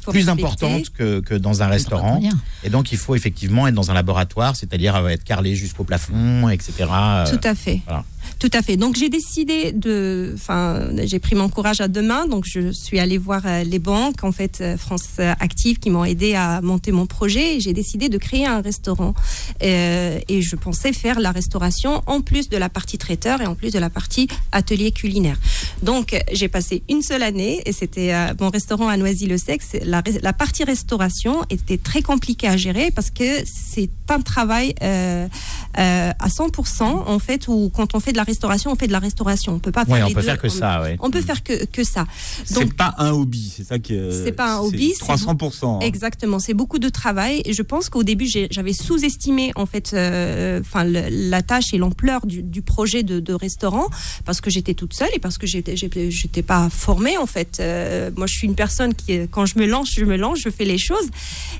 plus, importantes que, que dans un restaurant. Et donc, il faut effectivement être dans un laboratoire, c'est-à-dire euh, être carrelé jusqu'au plafond, etc. euh, Tout à fait. voilà. Tout à fait. Donc j'ai décidé de, enfin, j'ai pris mon courage à deux mains. Donc je suis allée voir euh, les banques, en fait, euh, France Active, qui m'ont aidé à monter mon projet. Et J'ai décidé de créer un restaurant. Euh, et je pensais faire la restauration en plus de la partie traiteur et en plus de la partie atelier culinaire. Donc j'ai passé une seule année et c'était mon restaurant à Noisy-le-Sec. La, partie restauration était très compliquée à gérer parce que c'est un travail euh, à 100% en fait où quand on fait de la restauration, on fait de la restauration. On peut pas faire Ouais, on les peut deux faire que ça, ouais. On peut faire que, que ça. Donc C'est pas un hobby, c'est ça qui. euh, c'est pas un hobby, c'est 300%. hein. Exactement, c'est beaucoup de travail et je pense qu'au début j'avais sous-estimé en fait, euh, enfin la tâche et l'ampleur du, du projet de, de restaurant parce que j'étais toute seule et parce que j'étais pas formée en fait. Euh, moi je suis une personne qui quand je me lance je me lance, je fais les choses,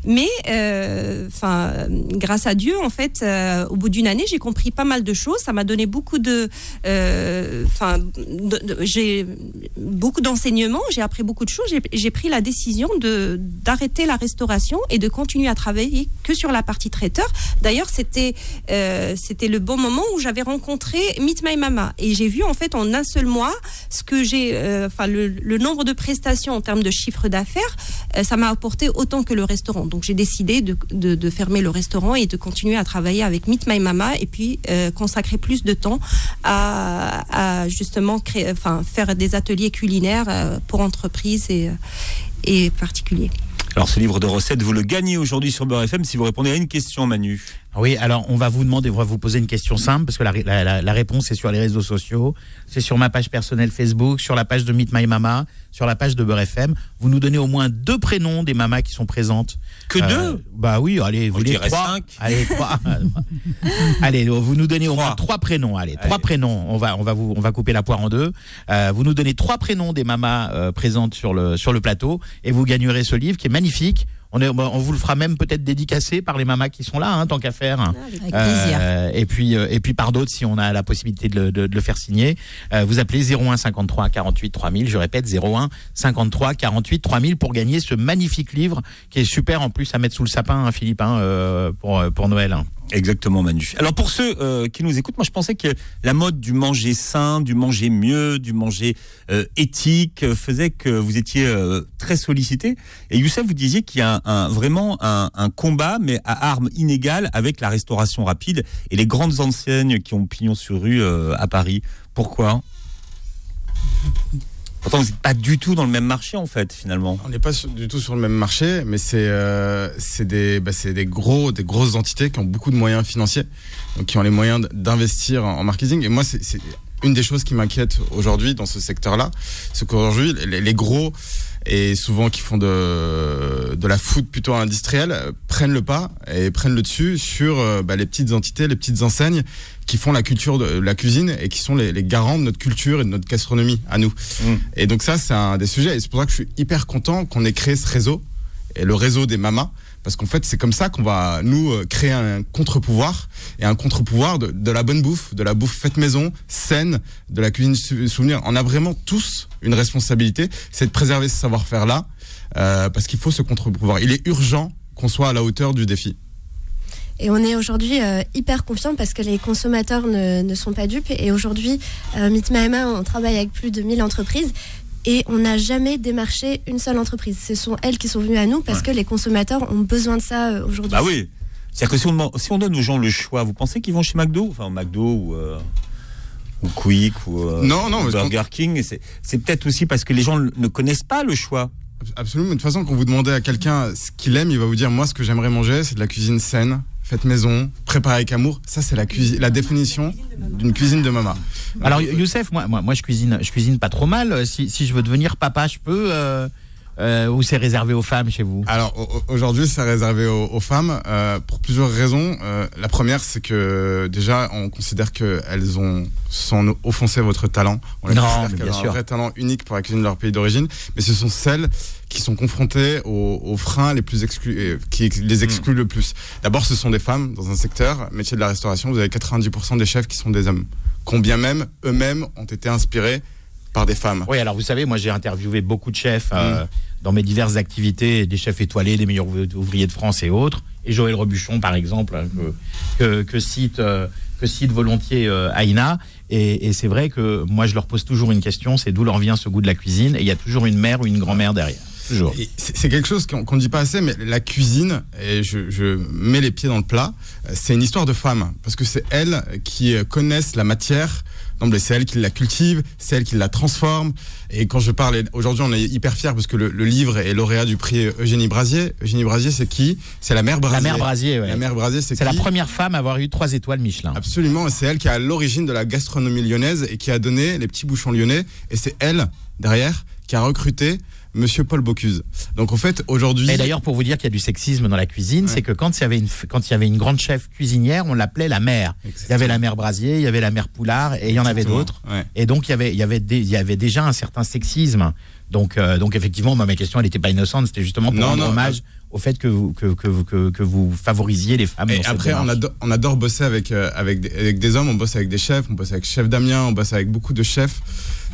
mais euh, enfin grâce à Dieu en fait, euh, au bout d'une année, j'ai compris pas mal de choses. Ça m'a donné beaucoup de, enfin, de- de- j'ai beaucoup d'enseignements. J'ai appris beaucoup de choses. J'ai- pris la décision de d'arrêter la restauration et de continuer à travailler que sur la partie traiteur. D'ailleurs, c'était euh, c'était le bon moment où j'avais rencontré Meet My Mama et j'ai vu en fait en un seul mois ce que j'ai, euh, enfin le, nombre de prestations en termes de chiffre d'affaires, euh, ça m'a apporté autant que le restaurant. Donc j'ai décidé de, fermer le restaurant et de continuer à travailler avec Meet My Mama et puis euh, consacrer plus de temps à, justement créer, enfin faire des ateliers culinaires euh, pour entreprises et, euh, et particuliers. Alors ce livre de recettes, vous le gagnez aujourd'hui sur Beurre FM si vous répondez à une question, Manu. Oui, alors on va vous demander, on va vous poser une question simple parce que la, la- la- réponse est sur les réseaux sociaux, c'est sur ma page personnelle Facebook, sur la page de Meet My Mama, sur la page de Beurre FM. Vous nous donnez au moins deux prénoms des mamas qui sont présentes. Que Euh, deux? Bah oui, allez, vous les trois. cinq. Allez, trois. [LAUGHS] [LAUGHS] allez, vous nous donnez au moins trois prénoms. Allez, trois Allez. prénoms. On va, on va vous, on va couper la poire en deux. Euh, vous nous donnez trois prénoms des mamas euh, présentes sur le sur le plateau et vous gagnerez ce livre qui est magnifique. On, est, on vous le fera même peut-être dédicacé par les mamas qui sont là, hein, tant qu'à faire. Avec plaisir. Euh, et puis euh, et puis par d'autres si on a la possibilité de le, de- de le faire signer. Euh, vous appelez 01 53 48 3000. Je répète 01 53 48 3000 pour gagner ce magnifique livre qui est super en plus à mettre sous le sapin, hein, Philippe, hein, euh, pour euh, pour Noël. Exactement, Manu. Alors pour ceux euh, qui nous écoutent, moi je pensais que la mode du manger sain, du manger mieux, du manger euh, éthique euh, faisait que vous étiez très sollicité. Et Youssef, vous disiez qu'il y a un, vraiment un, un combat, mais à armes inégales, avec la restauration rapide et les grandes enseignes qui ont pignon sur rue à Paris. Pourquoi? Pourtant, vous pas du tout dans le même marché, en fait, finalement. On n'est pas du tout sur le même marché, mais c'est euh, des, bah, des, gros, des grosses entités qui ont beaucoup de moyens financiers, donc qui ont les moyens d'investir en, marketing. Et moi, c'est une des choses qui m'inquiète aujourd'hui dans ce secteur-là, c'est qu'aujourd'hui, les gros et souvent qui font de, de la food plutôt industrielle prennent le pas et prennent le dessus sur euh, bah, les petites entités, les petites enseignes qui font la culture de la cuisine et qui sont les, les garants de notre culture et de notre gastronomie à nous. Et donc ça, c'est un des sujets. Et c'est pour ça que je suis hyper content qu'on ait créé ce réseau et le réseau des mamas. Parce qu'en fait, c'est comme ça qu'on va, nous, euh, créer un contre-pouvoir. Et un contre-pouvoir de, la bonne bouffe, de la bouffe faite maison, saine, de la cuisine sou- souvenir. On a vraiment tous une responsabilité, c'est de préserver ce savoir-faire-là. euh, parce qu'il faut ce contre-pouvoir. Il est urgent qu'on soit à la hauteur du défi. Et on est aujourd'hui euh, hyper confiant parce que les consommateurs ne, sont pas dupes. Et aujourd'hui, euh, Mama, on travaille avec plus de 1000 entreprises. Et on n'a jamais démarché une seule entreprise. Ce sont elles qui sont venues à nous parce que les consommateurs ont besoin de ça euh, aujourd'hui. Bah oui. C'est-à-dire que si on, demande- si on donne aux gens le choix, vous pensez qu'ils vont chez McDo? Enfin, McDo ou, euh, ou Quick ou euh, Non, non, Burger King. c'est peut-être aussi parce que les gens ne connaissent pas le choix. Absolument. De toute façon, quand vous demandez à quelqu'un ce qu'il aime, il va vous dire moi, ce que j'aimerais manger, c'est de la cuisine saine, faite maison, préparée avec amour. Ça, c'est la la définition d'une cuisine de maman. Alors Youssef, moi, moi, moi je cuisine, je cuisine pas trop mal. Si, si je veux devenir papa, je peux. euh, euh, ou c'est réservé aux femmes chez vous Alors au- au- aujourd'hui, c'est réservé aux, aux femmes euh, pour plusieurs raisons. Euh, la première, c'est que déjà, on considère qu'elles ont sont offensé votre talent. On les Non, considère qu'elles ont un vrai talent unique pour la cuisine de leur pays d'origine, mais ce sont celles qui sont confrontées aux, aux freins les plus exclus, qui les excluent le plus. D'abord, ce sont des femmes dans un secteur, métier de la restauration. Vous avez 90% des chefs qui sont des hommes, combien même eux-mêmes ont été inspirés par des femmes. Oui, alors vous savez, moi j'ai interviewé beaucoup de chefs euh, Mm. dans mes diverses activités, des chefs étoilés, des meilleurs ouv- ouvriers de France et autres. Et Joël Rebuchon, par exemple, hein, que, que, que cite, euh, que cite volontiers euh, Aïna. Et, et c'est vrai que moi je leur pose toujours une question, c'est d'où leur vient ce goût de la cuisine. Et il y a toujours une mère ou une grand-mère derrière. C'est quelque chose qu'on ne dit pas assez, mais la cuisine, et je, je mets les pieds dans le plat, euh, c'est une histoire de femmes. Parce que c'est elles qui connaissent la matière. C'est elles qui la cultivent, c'est elles qui la transforment. Et quand je parle, aujourd'hui on est hyper fiers parce que le, le livre est lauréat du prix Eugénie Brasier. Eugénie Brasier, c'est qui? C'est la mère Brasier. La mère Brasier, ouais. La mère Brasier, c'est C'est la première femme à avoir eu trois étoiles Michelin. Absolument, et c'est elle qui est à l'origine de la gastronomie lyonnaise et qui a donné les petits bouchons lyonnais. Et c'est elle, derrière, qui a recruté Monsieur Paul Bocuse. Donc en fait, aujourd'hui... Et d'ailleurs, pour vous dire qu'il y a du sexisme dans la cuisine, c'est que quand il y avait une quand il y avait une grande chef cuisinière, on l'appelait la mère. Il y avait la mère Brasier, il y avait la mère Poulard, et il y en avait d'autres. ouais. Et donc il y avait il y avait des- il y avait déjà un certain sexisme. Donc euh, donc effectivement, ma question elle n'était pas innocente, c'était justement pour Non, rendre non, hommage au fait que vous, que, que, vous- que, que vous favorisiez les femmes. Et dans après, on adore, on adore bosser avec, euh, avec, des, avec des hommes, on bosse avec des chefs, on bosse avec Chef Damien, on bosse avec beaucoup de chefs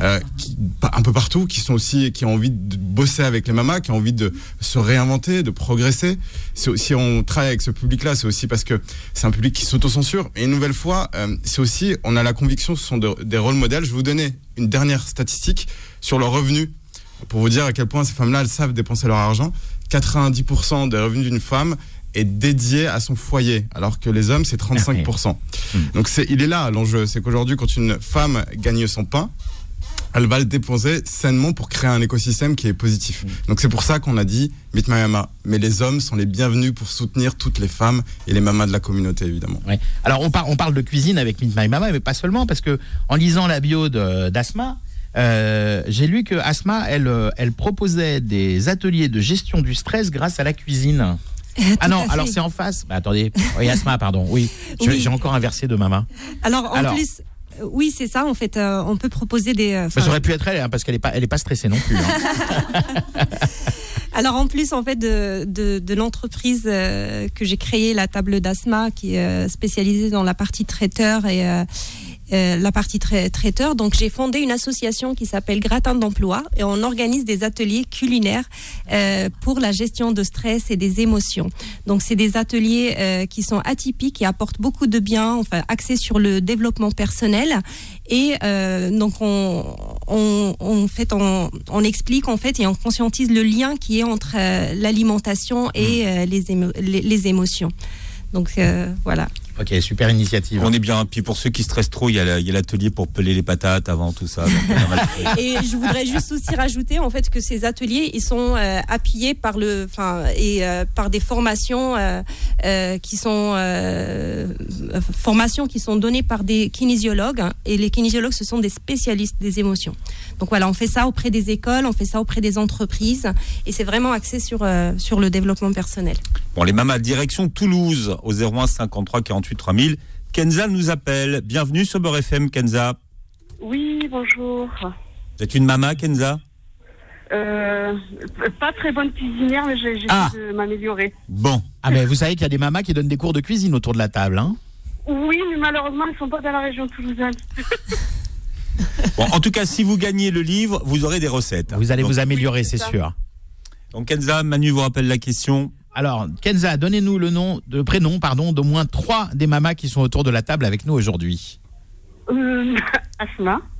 euh, qui, un peu partout, qui sont aussi, qui ont envie de bosser avec les mamas, qui ont envie de se réinventer, de progresser. Si on travaille avec ce public-là, c'est aussi parce que c'est un public qui s'autocensure. Et une nouvelle fois, euh, c'est aussi, on a la conviction ce sont de- des rôles modèles. Je vais vous donner une dernière statistique sur leurs revenus pour vous dire à quel point ces femmes-là, elles savent dépenser leur argent. 90% des revenus d'une femme est dédié à son foyer, alors que les hommes, c'est 35%. Donc c'est, il est là l'enjeu, c'est qu'aujourd'hui, quand une femme gagne son pain, elle va le déposer sainement pour créer un écosystème qui est positif. Donc c'est pour ça qu'on a dit Meet My Mama. Mais les hommes sont les bienvenus pour soutenir toutes les femmes et les mamas de la communauté, évidemment. Ouais. Alors on, par- on parle de cuisine avec Meet My Mama, mais pas seulement, parce que en lisant la bio d'Asma, euh, j'ai lu que Asma, elle, euh, elle proposait des ateliers de gestion du stress grâce à la cuisine. [LAUGHS] Ah non, alors c'est en face. Bah, attendez, oui, Asma, pardon. Oui, Je- Oui. j'ai encore un verset de Mama. Alors en Alors. plus, euh, oui, c'est ça. En fait, euh, on peut proposer des. euh, ça aurait pu être elle, hein, parce qu'elle est pas, elle est pas stressée non plus. hein. [LAUGHS] Alors en plus en fait de, de, de l'entreprise euh, que j'ai créée, la table d'Asma, qui est spécialisée dans la partie traiteur et euh, la partie trai- traiteur. Donc j'ai fondé une association qui s'appelle Gratin d'emploi et on organise des ateliers culinaires euh, pour la gestion de stress et des émotions. Donc c'est des ateliers euh, qui sont atypiques et apportent beaucoup de bien, enfin axés sur le développement personnel. Et donc on, on, on, fait, on, on explique en fait et on conscientise le lien qui est entre l'alimentation et euh, les, émo- les, les émotions. Donc voilà. Ok, super initiative. On est bien. Puis pour ceux qui stressent trop, il y a la- l'atelier pour peler les patates avant tout ça. Donc. Et je voudrais juste aussi rajouter en fait que ces ateliers ils sont euh, appuyés par le, enfin et euh, par des formations euh, euh, qui sont formations qui sont données par des kinésiologues hein, et les kinésiologues ce sont des spécialistes des émotions. Donc voilà, on fait ça auprès des écoles, on fait ça auprès des entreprises et c'est vraiment axé sur euh, sur le développement personnel. Bon, les mamas, direction Toulouse, au 01 53 48 3000. Kenza nous appelle. Bienvenue sur Beurre FM, Kenza. Oui, bonjour. Vous êtes une maman, Kenza? Euh, pas très bonne cuisinière, mais j'ai- j'essaie Ah. de m'améliorer. Bon. Ah mais vous savez qu'il y a des mamas qui donnent des cours de cuisine autour de la table. Hein? Oui, mais malheureusement, ils sont pas dans la région toulousaine. [LAUGHS] Bon, en tout cas, si vous gagnez le livre, vous aurez des recettes. vous allez Donc- vous améliorer, Oui, c'est sûr. Donc Kenza, Manu vous rappelle la question. Alors, Kenza, donnez-nous le nom, de prénom, pardon, d'au moins trois des mamas qui sont autour de la table avec nous aujourd'hui. Euh, [LAUGHS] Asma. [LAUGHS]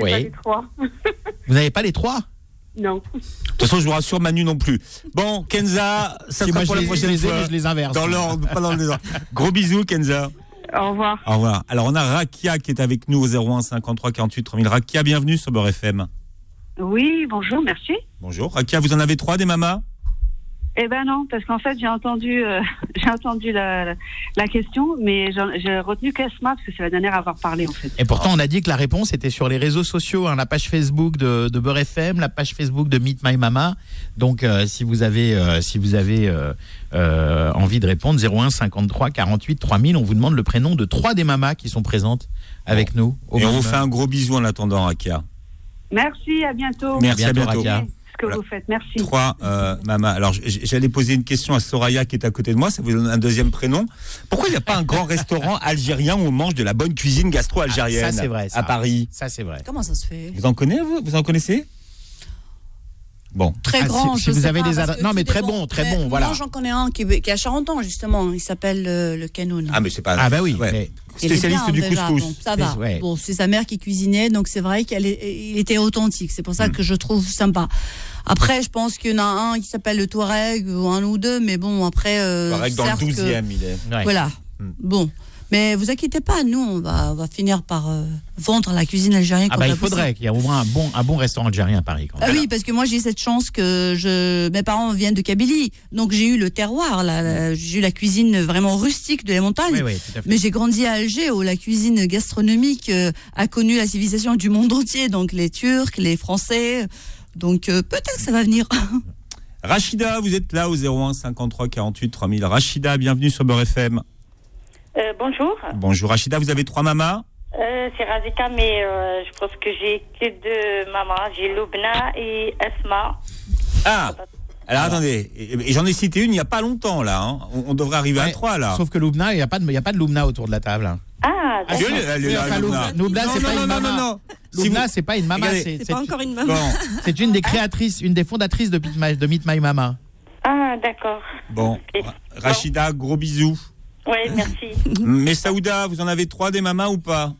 Oui. pas les trois. [LAUGHS] Vous n'avez pas les trois? Non. De toute façon, je vous rassure, Manu non plus. Bon, Kenza, ça Si, sera moi, pour je la les- prochaine je les ai, fois. je les inverse. Dans l'ordre, pas dans le désordre. Gros bisous, Kenza. Au revoir. Au revoir. Alors, on a Rakia qui est avec nous au 01 53 48 3000. Rakia, bienvenue sur Beurre FM. Oui, bonjour, merci. Bonjour. Rakia, vous en avez trois des mamas? Eh ben non, parce qu'en fait j'ai entendu, euh, [LAUGHS] j'ai entendu la, la, la question, mais j'ai retenu qu'Esma parce que c'est la dernière à avoir parlé en fait. Et pourtant, on a dit que la réponse était sur les réseaux sociaux, hein, la page Facebook de, de Beurre FM, la page Facebook de Meet My Mama. Donc, euh, si vous avez, euh, si vous avez euh, euh, envie de répondre, 01 53 48 3000, on vous demande le prénom de trois des mamas qui sont présentes avec nous. au Et on vous fait un gros bisou en attendant, Rakia. Merci, à bientôt. Merci, à bientôt, bientôt. Ce que Voilà. vous faites, merci. Trois euh, mamas. Alors, j'allais poser une question à Soraya qui est à côté de moi. Ça vous donne un deuxième prénom. Pourquoi il n'y a pas un grand restaurant [LAUGHS] algérien où on mange de la bonne cuisine gastro-algérienne Ah, ça, c'est vrai, ça. À Paris. Ça, c'est vrai. Comment ça se fait? Vous en connaissez, vous? Vous en connaissez? Bon. Très Ah, grand, si- vous avez pas, des adresses- non, mais très bon, très Mais bon, voilà. Moi, j'en connais un qui, est- qui est à Charenton, justement. Il s'appelle euh, le Canoun. Ah, mais c'est pas. Ah, bah oui. Ouais. mais- Spécialiste bien, du déjà. couscous. Bon, ça va. Ouais. Bon, c'est sa mère qui cuisinait, donc c'est vrai qu'il était authentique. C'est Hmm. pour ça que je trouve sympa. Après, je pense qu'il y en a un qui s'appelle le Touareg, ou un ou deux, mais bon, après. euh, Pareil, dans le certes que- 12e, il est. Ouais. Voilà. Hmm. Bon. Mais vous inquiétez pas, nous, on va, on va finir par euh, vendre la cuisine algérienne. Ah bah, il faudrait qu'il y ait au moins un bon, un bon restaurant algérien à Paris. Quand même. Ah oui, parce que moi j'ai cette chance que je, mes parents viennent de Kabylie, donc j'ai eu le terroir, là, j'ai eu la cuisine vraiment rustique de les montagnes. Oui, oui, tout à fait. Mais j'ai grandi à Alger où la cuisine gastronomique euh, a connu la civilisation du monde entier, donc les Turcs, les Français. Donc euh, peut-être que ça va venir. [LAUGHS] Rachida, vous êtes là au 01 53 48 3000. Rachida, bienvenue sur Beurre FM. Euh, bonjour, Bonjour Rachida, vous avez trois mamas Euh, c'est Razika, mais euh, je pense que j'ai que deux mamans. J'ai Loubna et Esma. Ah Alors attendez, et, et j'en ai cité une il n'y a pas longtemps là. hein. On, on devrait arriver à trois là. Sauf que Loubna, il n'y a pas de, il y a pas de Loubna autour de la table. hein. Ah, Ah, Loubna. C'est pas une maman. Loubna, c'est pas une maman. C'est pas encore une maman. Bon, C'est une des créatrices, une des fondatrices de Meet My, de Meet My Mama. ah d'accord. bon. Rachida, gros bisous. Oui, merci. [LAUGHS] Mais Saouda, vous en avez trois des mamas ou pas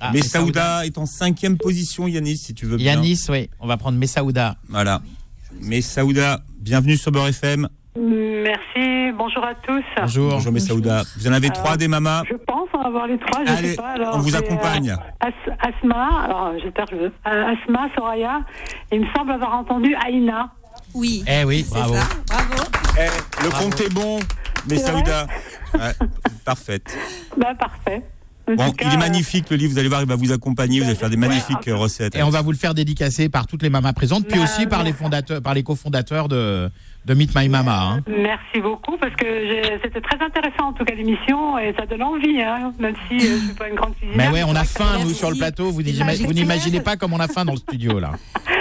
Ah, Mais Messaouda. Saouda est en cinquième position, Yanis, si tu veux bien. Yanis, oui. On va prendre Messaouda. Voilà. Mais Saouda, bienvenue sur Beurre FM. Merci, bonjour à tous. Bonjour. Bonjour, mais Saouda. Vous en avez trois des mamas Je pense en avoir les trois, je Allez, sais pas. Alors, on vous accompagne. euh, As- Asma, alors j'espère que je veux. euh, Asma, Soraya, il me semble avoir entendu Aïna. Oui. Eh oui, C'est bravo. ça. Bravo. Eh, le compte est bon, mais Saouda. Ouais, parfaite. [LAUGHS] Ben, parfait. Bon, cas, il est magnifique le livre, vous allez voir, il va vous accompagner, vous allez faire des magnifiques euh, recettes. Et on va vous le faire dédicacer par toutes les mamas présentes, puis Bah, aussi par les fondateurs, par les cofondateurs de, de Meet My Mama. hein. Merci beaucoup parce que c'était très intéressant en tout cas l'émission et ça donne envie, hein, même si euh, je suis pas une grande cuisinière. Mais ouais, on a faim, nous, sur le plateau. Vous n'imaginez pas comme on a faim dans le studio, là. [LAUGHS]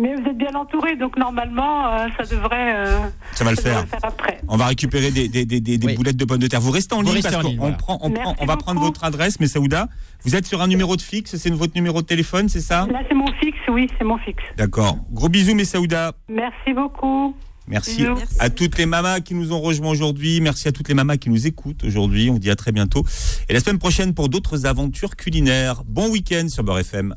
Mais vous êtes bien entouré, donc normalement euh, ça devrait. euh, Ça va le faire. après. On va récupérer des, des, des, des- des boulettes de pommes de terre. Vous restez en Vous ligne restez parce qu'on voilà. prend, on, prend, on va prendre votre adresse, mais Saouda, vous êtes sur un numéro de fixe, c'est votre numéro de téléphone, c'est ça? Là c'est mon fixe, oui, c'est mon fixe. D'accord. Gros bisous, mes Saouda. Merci beaucoup. Merci à toutes les mamas qui nous ont rejoints aujourd'hui. Merci à toutes les mamas qui nous écoutent aujourd'hui. On dit à très bientôt. Et la semaine prochaine pour d'autres aventures culinaires. Bon week-end sur Beurre FM.